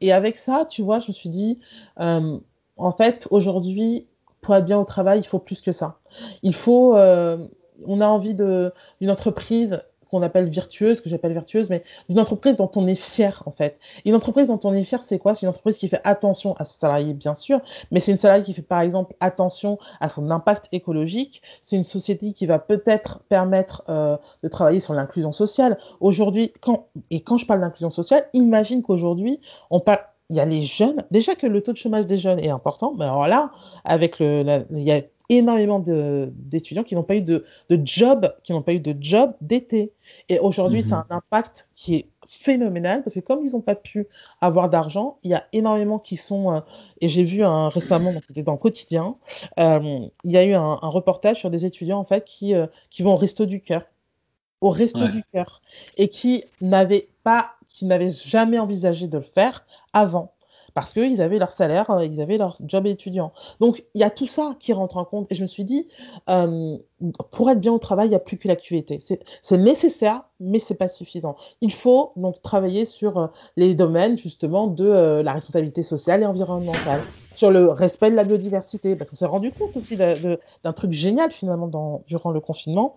et avec ça, tu vois, je me suis dit, en fait, aujourd'hui, pour être bien au travail, il faut plus que ça. Il faut, euh, on a envie d'une entreprise qu'on appelle virtueuse, que j'appelle virtueuse, mais d'une entreprise dont on est fier, en fait. Une entreprise dont on est fier, c'est quoi? C'est une entreprise qui fait attention à ses salariés, bien sûr, mais c'est une salariée qui fait, par exemple, attention à son impact écologique. C'est une société qui va peut-être permettre euh, de travailler sur l'inclusion sociale. Aujourd'hui, quand, et quand je parle d'inclusion sociale, imagine qu'aujourd'hui, on parle il y a les jeunes, déjà que le taux de chômage des jeunes est important, mais alors là, avec le, il y a énormément d'étudiants qui n'ont pas eu de, de, job, qui n'ont pas eu de job d'été. Et aujourd'hui, c'est mhm. un impact qui est phénoménal parce que comme ils n'ont pas pu avoir d'argent, il y a énormément qui sont, euh, et j'ai vu un, récemment, c'était dans le quotidien, euh, il y a eu un, reportage sur des étudiants en fait qui, euh, qui vont au resto du cœur, au resto du cœur, et qui n'avaient pas, qui n'avaient jamais envisagé de le faire avant parce qu'ils avaient leur salaire, euh, ils avaient leur job étudiant. Donc il y a tout ça qui rentre en compte. Et je me suis dit, euh, pour être bien au travail, il n'y a plus que l'activité. C'est nécessaire, mais c'est pas suffisant. Il faut donc travailler sur euh, les domaines justement de la responsabilité sociale et environnementale, sur le respect de la biodiversité, parce qu'on s'est rendu compte aussi d'un truc génial finalement durant le confinement.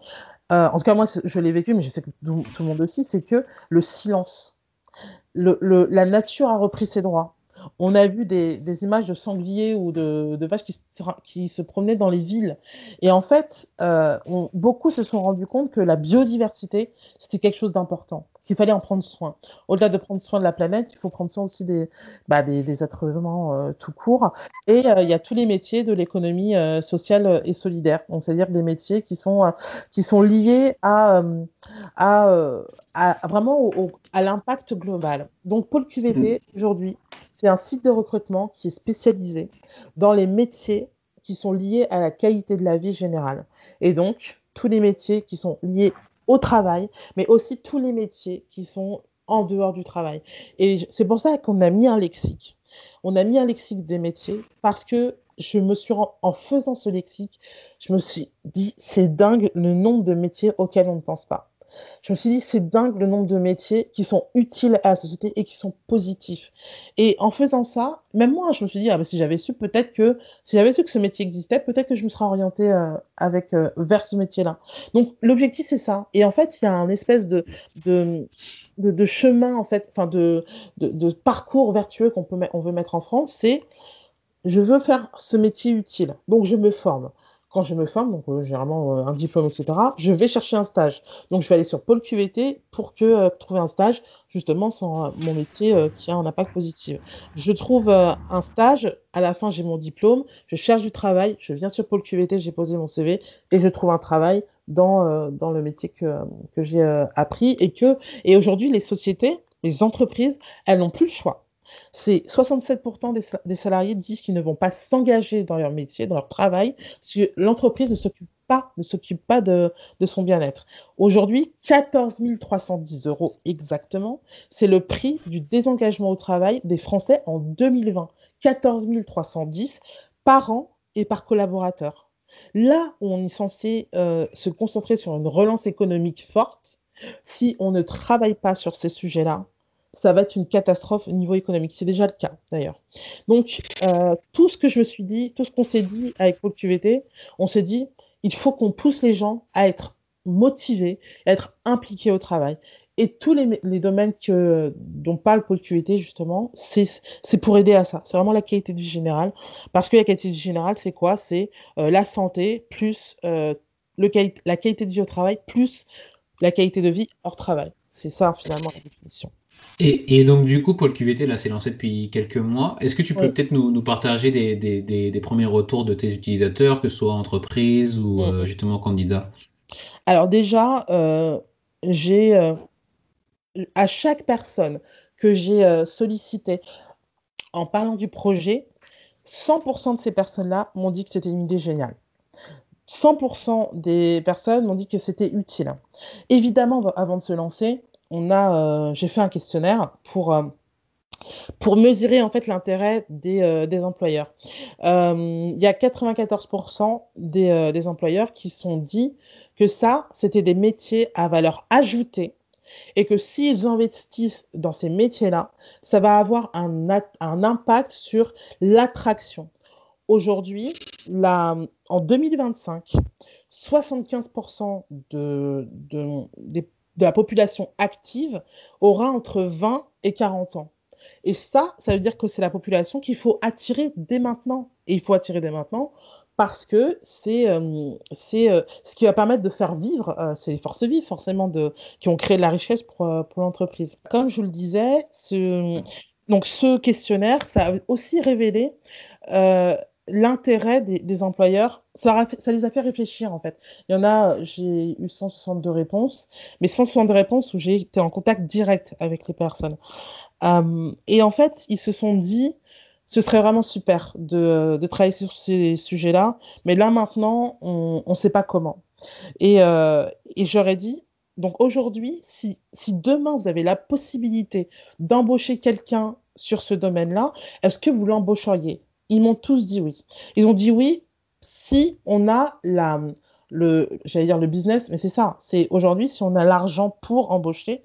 en tout cas, moi, je l'ai vécu, mais je sais que tout, le monde aussi, c'est que le silence. La nature a repris ses droits on a vu des, images de sangliers ou de, vaches qui, se promenaient dans les villes. Et en fait, euh, beaucoup se sont rendus compte que la biodiversité, c'était quelque chose d'important, qu'il fallait en prendre soin. Au-delà de prendre soin de la planète, il faut prendre soin aussi des, bah, des, êtres humains euh, tout court. Et euh, il y a tous les métiers de l'économie sociale et solidaire, donc c'est-à-dire des métiers qui sont, qui sont liés à, à, vraiment à l'impact global. Donc Pôle QVT, mmh. aujourd'hui, c'est un site de recrutement qui est spécialisé dans les métiers qui sont liés à la qualité de la vie générale. Et donc, tous les métiers qui sont liés au travail, mais aussi tous les métiers qui sont en dehors du travail. Et c'est pour ça qu'on a mis un lexique. On a mis un lexique des métiers parce que je me suis, en faisant ce lexique, je me suis dit, c'est dingue le nombre de métiers auxquels on ne pense pas je me suis dit, c'est dingue le nombre de métiers qui sont utiles à la société et qui sont positifs. Et en faisant ça, même moi, je me suis dit, ah, bah, si j'avais su, peut-être que, si j'avais su que ce métier existait, peut-être que je me serais orientée euh, avec, euh, vers ce métier-là. Donc, l'objectif, c'est ça. Et en fait, il y a un espèce de, de, de, chemin, en fait, enfin, de, de, parcours vertueux qu'on peut, on veut mettre en France, c'est, je veux faire ce métier utile. Donc, je me forme quand je me forme, donc euh, généralement euh, un diplôme, etc., je vais chercher un stage. Donc je vais aller sur Pôle QVT pour que euh, trouver un stage justement sur mon métier qui a un impact positif. Je trouve un stage, à la fin j'ai mon diplôme, je cherche du travail, je viens sur Pôle QVT, j'ai posé mon CV et je trouve un travail dans, dans le métier que, que j'ai appris et que et aujourd'hui les sociétés, les entreprises, elles n'ont plus le choix c'est 67% des, salariés disent qu'ils ne vont pas s'engager dans leur métier, dans leur travail, si l'entreprise ne s'occupe pas, de, son bien-être. Aujourd'hui, 14 310 euros exactement, c'est le prix du désengagement au travail des Français en 2020. 14 310 par an et par collaborateur. Là où on est censé euh, se concentrer sur une relance économique forte, si on ne travaille pas sur ces sujets-là, ça va être une catastrophe au niveau économique. C'est déjà le cas d'ailleurs. Donc, euh, tout ce que je me suis dit, tout ce qu'on s'est dit avec Pôle QVT, on s'est dit, il faut qu'on pousse les gens à être motivés, à être impliqués au travail. Et tous les, domaines que, dont parle Pôle QVT, justement, c'est pour aider à ça. C'est vraiment la qualité de vie générale. Parce que la qualité de vie générale, c'est quoi? C'est euh, la santé plus euh, le, la qualité de vie au travail plus la qualité de vie hors travail. C'est ça, finalement, la définition. Et, donc, du coup, Paul QVT, là, c'est lancé depuis quelques mois. Est-ce que tu peux peut-être nous, partager des, premiers retours de tes utilisateurs, que ce soit entreprise ou euh, justement candidat? Alors, déjà, euh, j'ai euh, à chaque personne que j'ai sollicité en parlant du projet, 100% de ces personnes-là m'ont dit que c'était une idée géniale. 100% des personnes m'ont dit que c'était utile. Évidemment, avant de se lancer, on a, euh, j'ai fait un questionnaire pour euh, pour mesurer en fait l'intérêt des, euh, des, employeurs. Il y a 94% des, des, employeurs qui sont dit que ça, c'était des métiers à valeur ajoutée et que s'ils investissent dans ces métiers-là, ça va avoir un, un impact sur l'attraction. Aujourd'hui, en 2025, 75% de, de, de, la population active aura entre 20 et 40 ans. Et ça, ça veut dire que c'est la population qu'il faut attirer dès maintenant. Et il faut attirer dès maintenant parce que c'est euh, euh, ce qui va permettre de faire vivre, euh, les forces vives forcément de, qui ont créé de la richesse pour, pour l'entreprise. Comme je vous le disais, ce, donc ce questionnaire, ça a aussi révélé l'intérêt des, employeurs. Ça, les a fait réfléchir en fait. Il y en a, j'ai eu 162 réponses, mais 162 réponses où j'ai été en contact direct avec les personnes. Euh, et en fait, ils se sont dit, ce serait vraiment super de, travailler sur ces sujets-là, mais là maintenant, on ne sait pas comment. Et, euh, et j'aurais dit, donc aujourd'hui, si, si, demain vous avez la possibilité d'embaucher quelqu'un sur ce domaine-là, est-ce que vous l'embaucheriez? Ils m'ont tous dit oui. Ils ont dit oui si on a la, le, j'allais dire le business, mais c'est ça. C'est aujourd'hui si on a l'argent pour embaucher,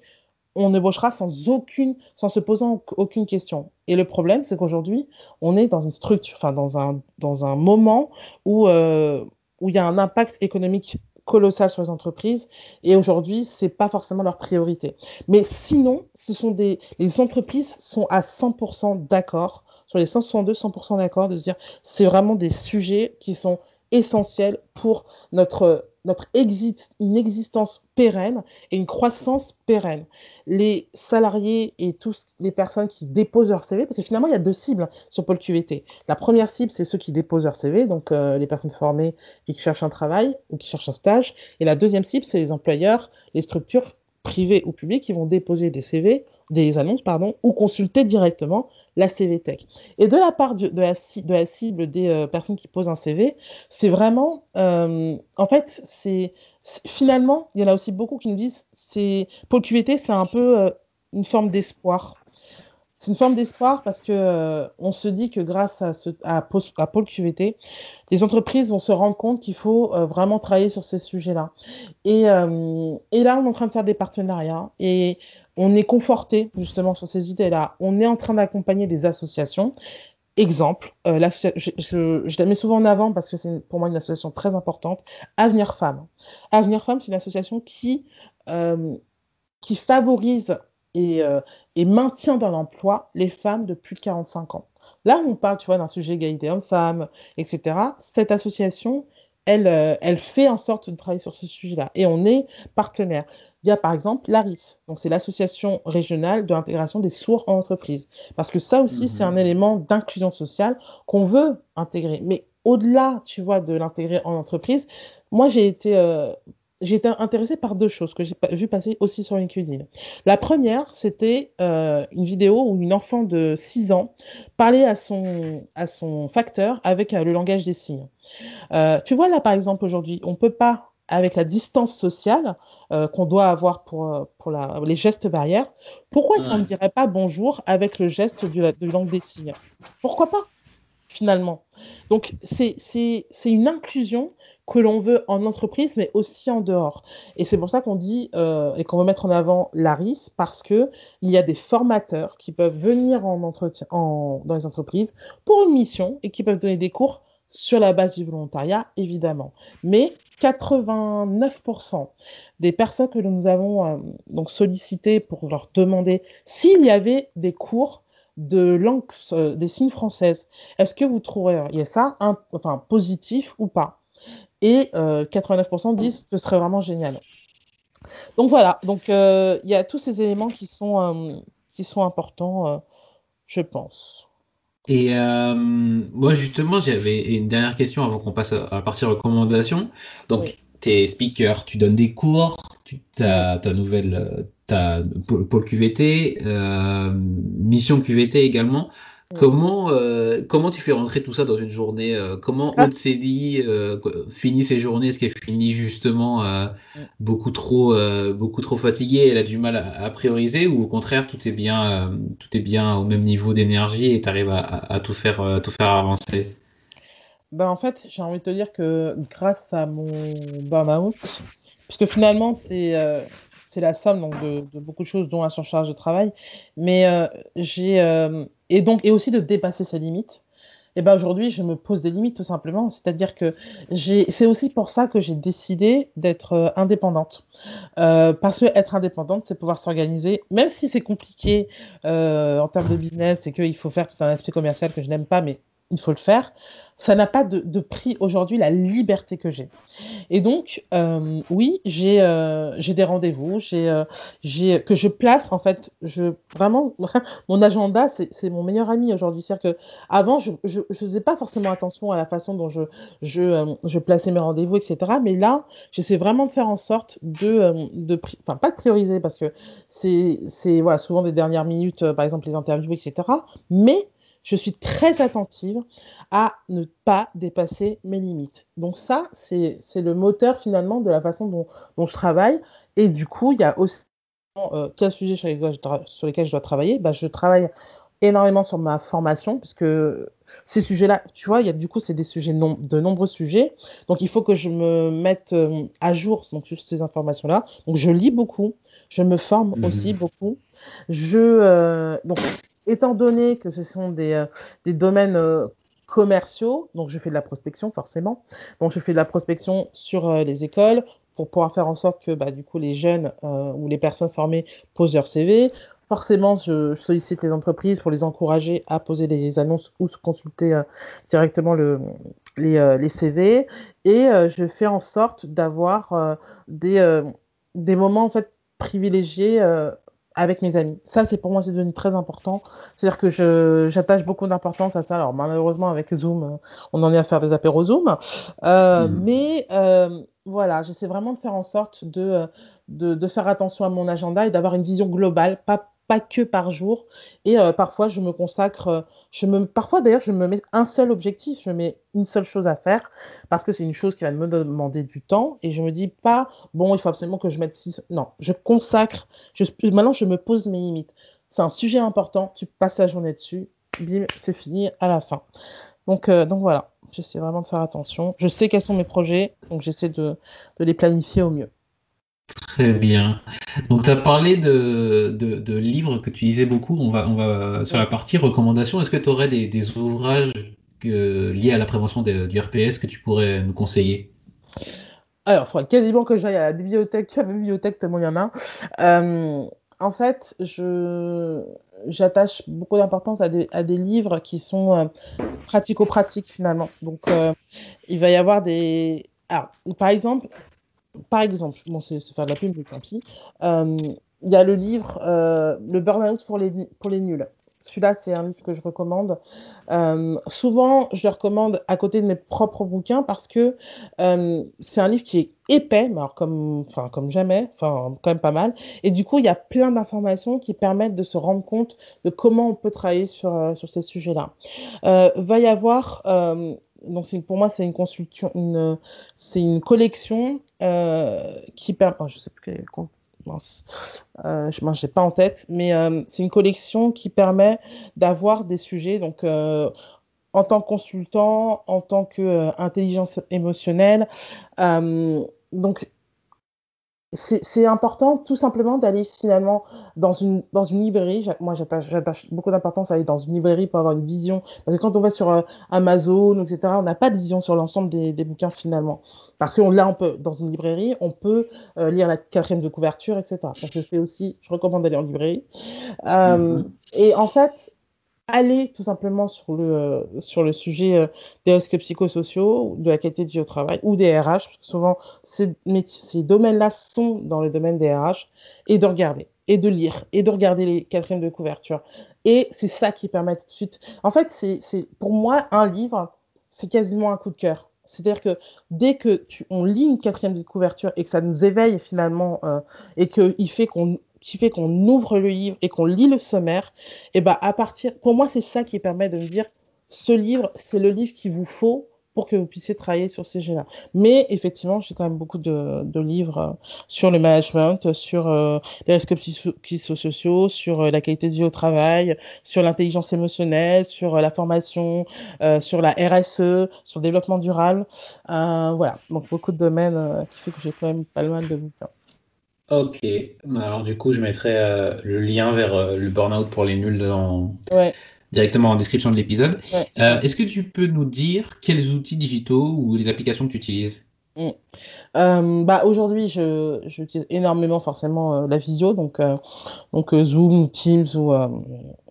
on embauchera sans aucune, sans se posant aucune question. Et le problème, c'est qu'aujourd'hui, on est dans une structure, enfin dans un, dans un moment où, euh, où il y a un impact économique colossal sur les entreprises et aujourd'hui c'est pas forcément leur priorité mais sinon ce sont des les entreprises sont à 100% d'accord sur les 162 100% d'accord de se dire c'est vraiment des sujets qui sont essentiels pour notre notre une existence pérenne et une croissance pérenne. Les salariés et tous les personnes qui déposent leur CV, parce que finalement, il y a deux cibles sur Pôle QVT. La première cible, c'est ceux qui déposent leur CV, donc euh, les personnes formées et qui cherchent un travail ou qui cherchent un stage. Et la deuxième cible, c'est les employeurs, les structures privées ou publiques qui vont déposer des CV, des annonces, pardon, ou consulter directement la CVTech. Et de la part de, la, cible des euh, personnes qui posent un CV, c'est vraiment, euh, en fait, c'est finalement, il y en a aussi beaucoup qui nous disent, c'est pour le QVT, c'est un peu euh, une forme d'espoir. C'est une forme d'espoir parce que euh, on se dit que grâce à, ce, QVT, les entreprises vont se rendre compte qu'il faut euh, vraiment travailler sur ces sujets-là. Et, euh, et, là, on est en train de faire des partenariats et on est conforté justement sur ces idées-là. On est en train d'accompagner des associations. Exemple, je, je, je, la mets souvent en avant parce que c'est pour moi une association très importante, Avenir Femmes. Avenir Femmes, c'est une association qui, qui favorise et, euh, et maintient dans l'emploi les femmes de plus de 45 ans. Là, on parle, tu vois, d'un sujet égalité homme-femme, etc. Cette association, elle, euh, elle fait en sorte de travailler sur ce sujet-là. Et on est partenaire. Il y a par exemple l'ARIS, donc c'est l'association régionale de l'intégration des sourds en entreprise. Parce que ça aussi, mmh. c'est un élément d'inclusion sociale qu'on veut intégrer. Mais au-delà, tu vois, de l'intégrer en entreprise, moi, j'ai été euh, été intéressée par deux choses que j'ai vu passer aussi sur LinkedIn. La première, c'était euh, une vidéo où une enfant de 6 ans parlait à son, à son facteur avec euh, le langage des signes. Euh, tu vois là, par exemple, aujourd'hui, on ne peut pas, avec la distance sociale qu'on doit avoir pour, pour la, les gestes barrières, pourquoi est-ce qu'on ne dirait pas bonjour avec le geste du, de langue des signes? Pourquoi pas, finalement? Donc, c'est une inclusion que l'on veut en entreprise, mais aussi en dehors. Et c'est pour ça qu'on dit euh, et qu'on veut mettre en avant l'ARIS, parce que il y a des formateurs qui peuvent venir en entretien, en, dans les entreprises pour une mission et qui peuvent donner des cours sur la base du volontariat, évidemment. Mais 89% des personnes que nous avons euh, donc sollicitées pour leur demander s'il y avait des cours de langue euh, des signes françaises, est-ce que vous trouveriez ça un, enfin, positif ou pas? Et euh, 89% disent que ce serait vraiment génial. Donc voilà, donc euh, il y a tous ces éléments qui sont, euh, qui sont importants, euh, je pense. Et moi justement, j'avais une dernière question avant qu'on passe à la partie recommandation. Donc oui. tu es speaker, tu donnes des cours, tu as ta nouvelle, ta pôle QVT, mission QVT également. Comment, euh, comment tu fais rentrer tout ça dans une journée euh, Comment ah. Aude Célie euh, finit ses journées Est-ce qu'elle finit justement beaucoup trop beaucoup trop fatiguée Elle a du mal à, à, prioriser ou au contraire tout est bien tout est bien au même niveau d'énergie et tu arrives à, à, tout faire tout faire avancer? Ben, en fait, j'ai envie de te dire que grâce à mon burn-out, puisque finalement c'est c'est la somme donc, de, beaucoup de choses, dont la surcharge de travail. Mais euh, j'ai. Euh, et donc, et aussi de dépasser ses limites. et ben aujourd'hui, je me pose des limites tout simplement. C'est-à-dire que c'est aussi pour ça que j'ai décidé d'être euh, indépendante. Parce que être indépendante, c'est pouvoir s'organiser, même si c'est compliqué en termes de business et qu'il faut faire tout un aspect commercial que je n'aime pas, mais il faut le faire ça n'a pas de, prix aujourd'hui la liberté que j'ai. Et donc, euh, oui, j'ai euh, des rendez-vous, j'ai euh, j'ai que je place en fait. Je vraiment mon agenda, c'est mon meilleur ami aujourd'hui. C'est-à-dire que avant, je, je faisais pas forcément attention à la façon dont je je, je plaçais mes rendez-vous, etc. Mais là, j'essaie vraiment de faire en sorte de de enfin pas de prioriser parce que c'est c'est voilà souvent des dernières minutes, par exemple les interviews, etc. Mais je suis très attentive à ne pas dépasser mes limites. Donc ça, c'est le moteur finalement de la façon dont, dont, je travaille. Et du coup, il y a aussi euh, quel sujet sur lesquels, sur lesquels je dois travailler? Bah, je travaille énormément sur ma formation, puisque ces sujets-là, tu vois, il y a, du coup, c'est des sujets de nombreux sujets. Donc, il faut que je me mette euh, à jour donc, sur ces informations-là. Donc, je lis beaucoup, je me forme mhm. aussi beaucoup. Je, euh, donc, étant donné que ce sont des, euh, domaines euh, commerciaux, donc je fais de la prospection forcément, je fais de la prospection sur euh, les écoles pour pouvoir faire en sorte que bah, du coup les jeunes ou les personnes formées posent leur CV. Forcément, je, sollicite les entreprises pour les encourager à poser des annonces ou se consulter directement le, les, les, CV. Et je fais en sorte d'avoir des, des moments en fait privilégiés avec mes amis. Ça, c'est pour moi, c'est devenu très important. C'est-à-dire que je, j'attache beaucoup d'importance à ça. Alors, malheureusement, avec Zoom, euh, on en est à faire des apéros Zoom. Euh, mmh. Mais euh, voilà, j'essaie vraiment de faire en sorte de, de, de, faire attention à mon agenda et d'avoir une vision globale, pas pas que par jour. Et euh, parfois, je me consacre, euh, je me, parfois d'ailleurs, je me mets un seul objectif, je mets une seule chose à faire, parce que c'est une chose qui va me demander du temps, et je me dis pas, bon, il faut absolument que je mette six. Non, je consacre, maintenant, je me pose mes limites. C'est un sujet important, tu passes la journée dessus, bim, c'est fini à la fin. Donc, euh, donc voilà, j'essaie vraiment de faire attention. Je sais quels sont mes projets, donc j'essaie de les planifier au mieux. Très bien. Donc, tu as parlé de, de, livres que tu lisais beaucoup. On va, on va sur la partie recommandations. Est-ce que tu aurais des, ouvrages liés à la prévention du RPS que tu pourrais nous conseiller? Alors, il faudrait quasiment que j'aille à la bibliothèque, la bibliothèque tellement il y en a. Euh, en fait, je j'attache beaucoup d'importance à des, à des livres qui sont euh, pratico-pratiques finalement. Donc, euh, il va y avoir des. Alors, par exemple, par exemple, bon, c'est faire de la pub, mais tant pis. Euh, il y a le livre euh, Le Burnout pour les, pour les nuls. Celui-là, c'est un livre que je recommande. Euh, souvent, je le recommande à côté de mes propres bouquins parce que c'est un livre qui est épais, alors comme, enfin, comme jamais, enfin, quand même pas mal. Et du coup, il y a plein d'informations qui permettent de se rendre compte de comment on peut travailler sur, sur ces sujets-là. va y avoir donc pour moi c'est une consultation, une, c'est une collection euh, qui permet, oh, je sais plus quelle mince, euh, pas en tête, mais euh, c'est une collection qui permet d'avoir des sujets donc euh, en tant que consultant, en tant qu'intelligence émotionnelle. donc c'est important tout simplement d'aller finalement dans une, dans une librairie. Moi, j'attache beaucoup d'importance à aller dans une librairie pour avoir une vision. Parce que quand on va sur euh, Amazon, etc., on n'a pas de vision sur l'ensemble des, des, bouquins finalement. Parce que là, on peut, dans une librairie, on peut euh, lire la quatrième de couverture, etc. Donc, je fais aussi, je recommande d'aller en librairie. Euh, mm-hmm. Et en fait, aller tout simplement sur le, euh, sur le sujet euh, des risques psychosociaux, de la qualité de vie au travail ou des RH, parce que souvent ces, ces domaines-là sont dans le domaine des RH, et de regarder, et de lire, et de regarder les quatrièmes de couverture. Et c'est ça qui permet tout de suite. En fait, c'est pour moi, un livre, c'est quasiment un coup de cœur. C'est-à-dire que dès que tu, on lit une quatrième de couverture et que ça nous éveille finalement euh, et qu'il fait qu'on qui fait qu'on ouvre le livre et qu'on lit le sommaire, et ben à partir, pour moi, c'est ça qui permet de me dire, ce livre, c'est le livre qu'il vous faut pour que vous puissiez travailler sur ces jeux-là. Mais effectivement, j'ai quand même beaucoup de, de, livres euh, sur le management, sur euh, les risques psychosociaux, sur euh, la qualité de vie au travail, sur l'intelligence émotionnelle, sur la formation, sur la RSE, sur le développement durable. voilà, donc beaucoup de domaines qui fait que j'ai quand même pas mal de bouquins. Ok, alors du coup, je mettrai euh, le lien vers euh, le burn-out pour les nuls dans, directement en description de l'épisode. Est-ce que tu peux nous dire quels outils digitaux ou les applications que tu utilises? Mm. bah, Aujourd'hui, j'utilise énormément forcément la visio, donc, donc Zoom, Teams ou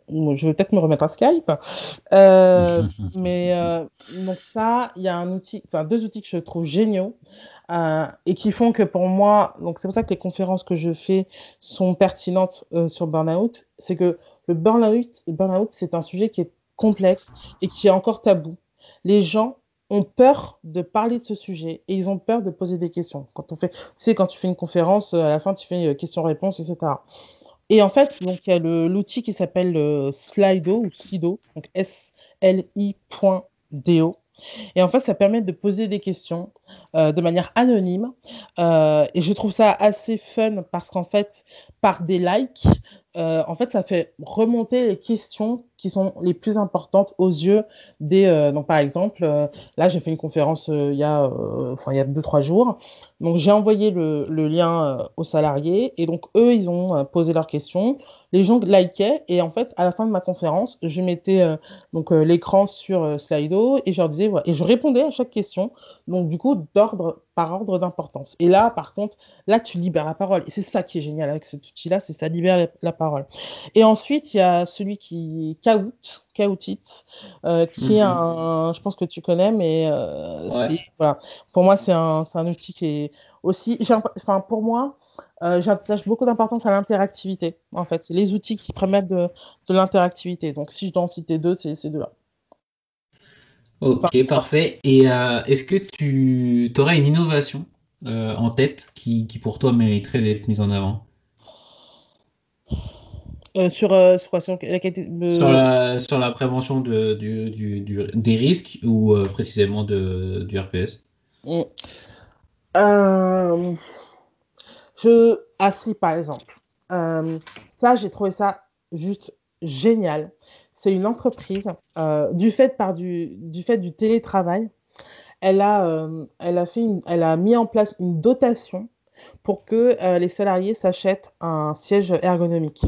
je vais peut-être me remettre à Skype. Euh, mais euh, donc ça, il y a un outil, enfin deux outils que je trouve géniaux euh, et qui font que pour moi, donc c'est pour ça que les conférences que je fais sont pertinentes sur burnout, c'est que le burnout, le burnout, c'est un sujet qui est complexe et qui est encore tabou. Les gens ont peur de parler de ce sujet et ils ont peur de poser des questions. Quand on fait, tu sais, quand tu fais une conférence, à la fin tu fais question-réponse, etc. Et en fait, donc il y a l'outil qui s'appelle euh, Slido ou Slido, donc S-L-I.do. Et en fait, ça permet de poser des questions euh, de manière anonyme. Euh, et je trouve ça assez fun parce qu'en fait, par des likes, euh, en fait, ça fait remonter les questions qui sont les plus importantes aux yeux des. Donc, par exemple, là, j'ai fait une conférence il y a, enfin, il y a deux trois jours. Donc, j'ai envoyé le lien aux salariés et donc eux, ils ont posé leurs questions les gens likaient et en fait à la fin de ma conférence je mettais euh, donc euh, l'écran sur euh, Slido et je leur disais voilà, et je répondais à chaque question donc du coup d'ordre par ordre d'importance. Et là par contre là tu libères la parole. Et c'est ça qui est génial avec cet outil là c'est ça libère la, parole. Et ensuite il y a celui qui Kahoot Kahoot qui est mhm. un, je pense que tu connais mais voilà. Pour moi c'est un, un outil qui est aussi enfin pour moi euh, j'attache beaucoup d'importance à l'interactivité. En fait, c'est les outils qui permettent de, l'interactivité. Donc, si je dois en citer deux, c'est ces deux-là. Ok, parfait. Et euh, est-ce que tu aurais une innovation euh, en tête qui, pour toi mériterait d'être mise en avant? Sur, quoi? Sur, la, sur, la, prévention de, des risques ou précisément du RPS mm. Je, si, par exemple, euh, ça, j'ai trouvé ça juste génial. C'est une entreprise, euh, du, fait par du, du fait du télétravail, elle a, euh, elle, a fait elle a mis en place une dotation pour que les salariés s'achètent un siège ergonomique.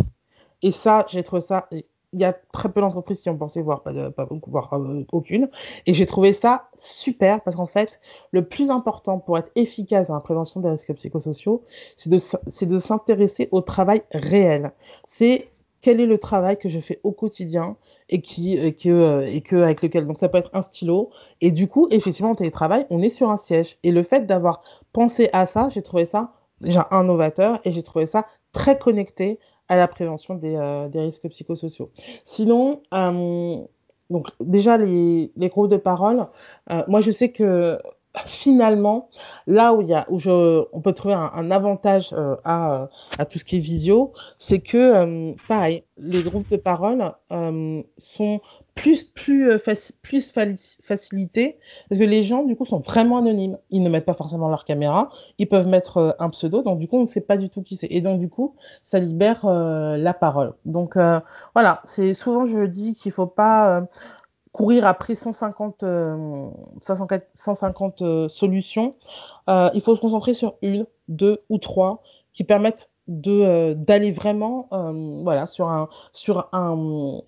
Et ça, j'ai trouvé ça il y a très peu d'entreprises qui ont pensé, voire pas, pas euh, aucune. Et j'ai trouvé ça super parce qu'en fait, le plus important pour être efficace dans la prévention des risques psychosociaux, c'est de, de s'intéresser au travail réel. C'est quel est le travail que je fais au quotidien et qui et que, euh, et que avec lequel donc ça peut être un stylo et du coup effectivement en télétravail on est sur un siège et le fait d'avoir pensé à ça j'ai trouvé ça déjà innovateur et j'ai trouvé ça très connecté à la prévention des, euh, risques psychosociaux. Sinon, euh, donc déjà les, les, groupes de parole, euh, moi je sais que finalement, là où, il y a, où je, on peut trouver un, avantage euh, à, à, tout ce qui est visio, c'est que, euh, pareil, les groupes de parole euh, sont plus, plus, plus facilités parce que les gens, du coup, sont vraiment anonymes. Ils ne mettent pas forcément leur caméra, ils peuvent mettre un pseudo, donc du coup, on ne sait pas du tout qui c'est. Et donc, du coup, ça libère la parole. Donc, voilà, c'est souvent, je dis qu'il ne faut pas courir après 150, 150 euh, euh, solutions, euh, il faut se concentrer sur une, deux ou trois qui permettent de d'aller vraiment voilà sur un sur un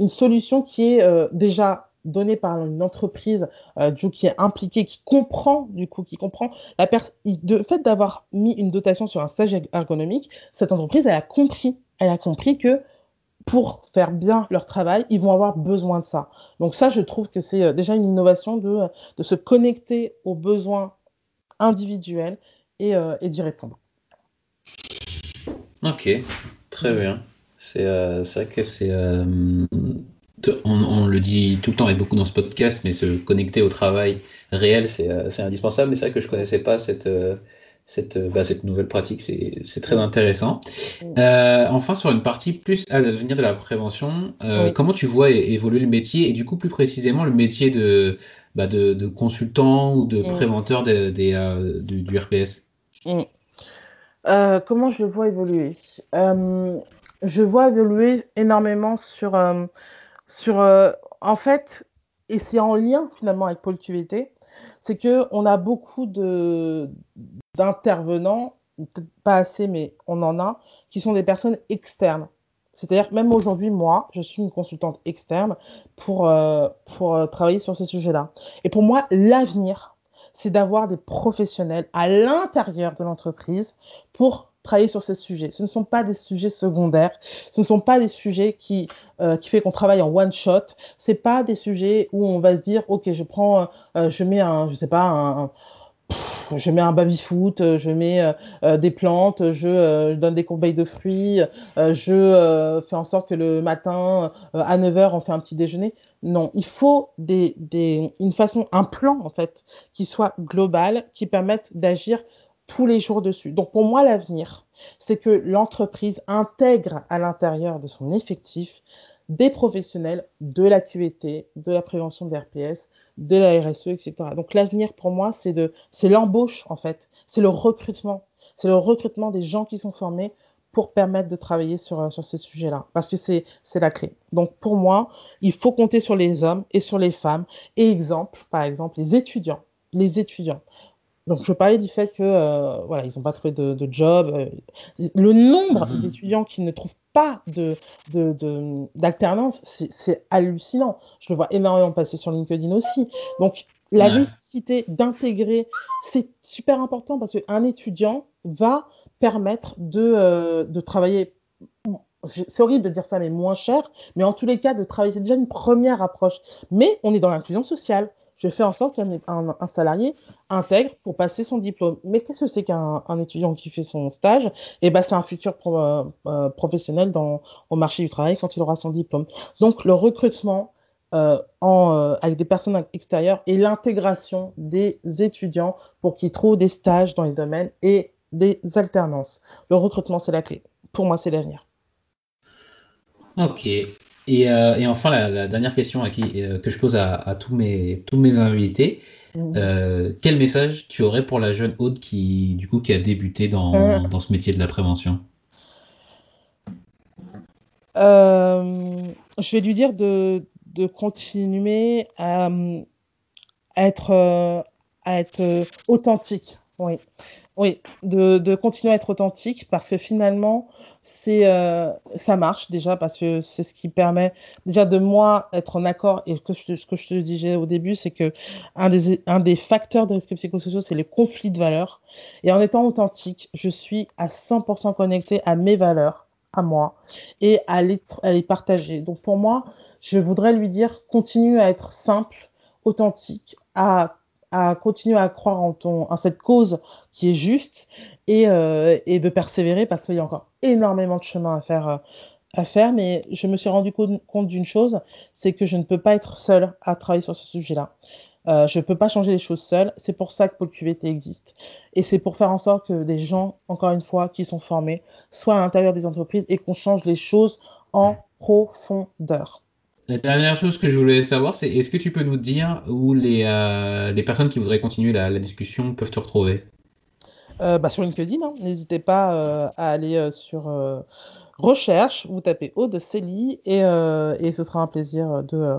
une solution qui est déjà donnée par une entreprise du qui est impliquée qui comprend du coup qui comprend la de fait d'avoir mis une dotation sur un stage ergonomique cette entreprise elle a compris elle a compris que pour faire bien leur travail, ils vont avoir besoin de ça. Donc ça, je trouve que c'est euh, déjà une innovation de, de, se connecter aux besoins individuels et, euh, et d'y répondre. Ok, très bien. C'est euh, vrai que c'est... on, on, le dit tout le temps et beaucoup dans ce podcast, mais se connecter au travail réel, c'est indispensable. Mais c'est vrai que je ne connaissais pas cette cette, euh, bah, cette nouvelle pratique, c'est très intéressant. Euh, enfin, sur une partie plus à l'avenir de la prévention, euh, comment tu vois évoluer le métier et du coup plus précisément le métier de, bah, de, de, consultant ou de préventeur des, des, du, du, RPS Comment je le vois évoluer? Je vois évoluer énormément sur, sur en fait, et c'est en lien finalement avec Pôle QVT, c'est que on a beaucoup de d'intervenants, pas assez, mais on en a, qui sont des personnes externes. C'est-à-dire, même aujourd'hui, moi, je suis une consultante externe pour, euh, pour euh, travailler sur ces sujets-là. Et pour moi, l'avenir, c'est d'avoir des professionnels à l'intérieur de l'entreprise pour travailler sur ces sujets. Ce ne sont pas des sujets secondaires, ce ne sont pas des sujets qui, euh, qui fait qu'on travaille en one shot. C'est pas des sujets où on va se dire, ok, je prends, je mets un, je sais pas, un, je mets un baby-foot, euh, je mets euh, euh, des plantes, je, donne des corbeilles de fruits, je fais en sorte que le matin, à 9h, on fait un petit déjeuner. Non, il faut des, des, une façon, un plan en fait, qui soit global, qui permette d'agir tous les jours dessus. Donc pour moi, l'avenir, c'est que l'entreprise intègre à l'intérieur de son effectif des professionnels de la QVT, de la prévention de RPS, de la RSE, etc. Donc l'avenir pour moi, c'est de, c'est l'embauche en fait, c'est le recrutement, c'est le recrutement des gens qui sont formés pour permettre de travailler sur, euh, sur ces sujets-là, parce que c'est, c'est la clé. Donc pour moi, il faut compter sur les hommes et sur les femmes. Et exemple, par exemple, les étudiants, les étudiants. Donc je parlais du fait que euh, voilà, ils n'ont pas trouvé de, de job. Euh, le nombre mmh. d'étudiants qui ne trouvent pas de, d'alternance, c'est hallucinant. Je le vois énormément passer sur LinkedIn aussi. Donc, la nécessité d'intégrer, c'est super important parce qu'un étudiant va permettre de, euh, de travailler c'est horrible de dire ça, mais moins cher, mais en tous les cas, de travailler, c'est déjà une première approche. Mais on est dans l'inclusion sociale je fais en sorte qu'un un, salarié intègre pour passer son diplôme. Mais qu'est-ce que c'est qu'un étudiant qui fait son stage? Eh ben, c'est un futur euh, euh, professionnel au marché du travail quand il aura son diplôme. Donc, le recrutement euh, avec des personnes extérieures et l'intégration des étudiants pour qu'ils trouvent des stages dans les domaines et des alternances. Le recrutement, c'est la clé. Pour moi, c'est l'avenir. Ok. Euh, et, enfin, la, dernière question à qui, euh, que je pose à, tous, mes, tous mes invités. Euh, quel message tu aurais pour la jeune Aude qui, du coup, qui a débuté dans, dans ce métier de la prévention? Je vais lui dire de, de continuer à, être, à être authentique. Oui. Oui, de, continuer à être authentique parce que finalement, c'est euh, ça marche déjà parce que c'est ce qui permet déjà de moi être en accord et ce que je te disais au début, c'est que un des, des facteurs de risque psychosociaux, c'est les conflits de valeurs. Et en étant authentique, je suis à 100% connecté à mes valeurs, à moi, et à les, à les partager. Donc pour moi, je voudrais lui dire, continue à être simple, authentique, à à continuer à croire en, ton, en cette cause qui est juste et, euh, de persévérer parce qu'il y a encore énormément de chemin à faire, euh, à faire. Mais je me suis rendu compte d'une chose, c'est que je ne peux pas être seule à travailler sur ce sujet-là. Euh, je ne peux pas changer les choses seule. C'est pour ça que Pôle QVT existe. Et c'est pour faire en sorte que des gens, encore une fois, qui sont formés, soient à l'intérieur des entreprises et qu'on change les choses en profondeur. La dernière chose que je voulais savoir, c'est est-ce que tu peux nous dire où les, euh, les personnes qui voudraient continuer la, discussion peuvent te retrouver? Euh, bah, Sur LinkedIn, hein. n'hésitez pas euh, à aller sur recherche, vous tapez Aude Célie et, et ce sera un plaisir de,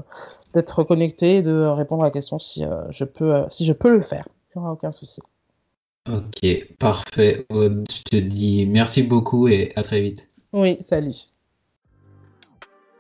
d'être connecté et de répondre à la question si, je, peux, si je peux le faire. Il n'y aura aucun souci. Ok, parfait. Aude, je te dis merci beaucoup et à très vite. Oui, salut.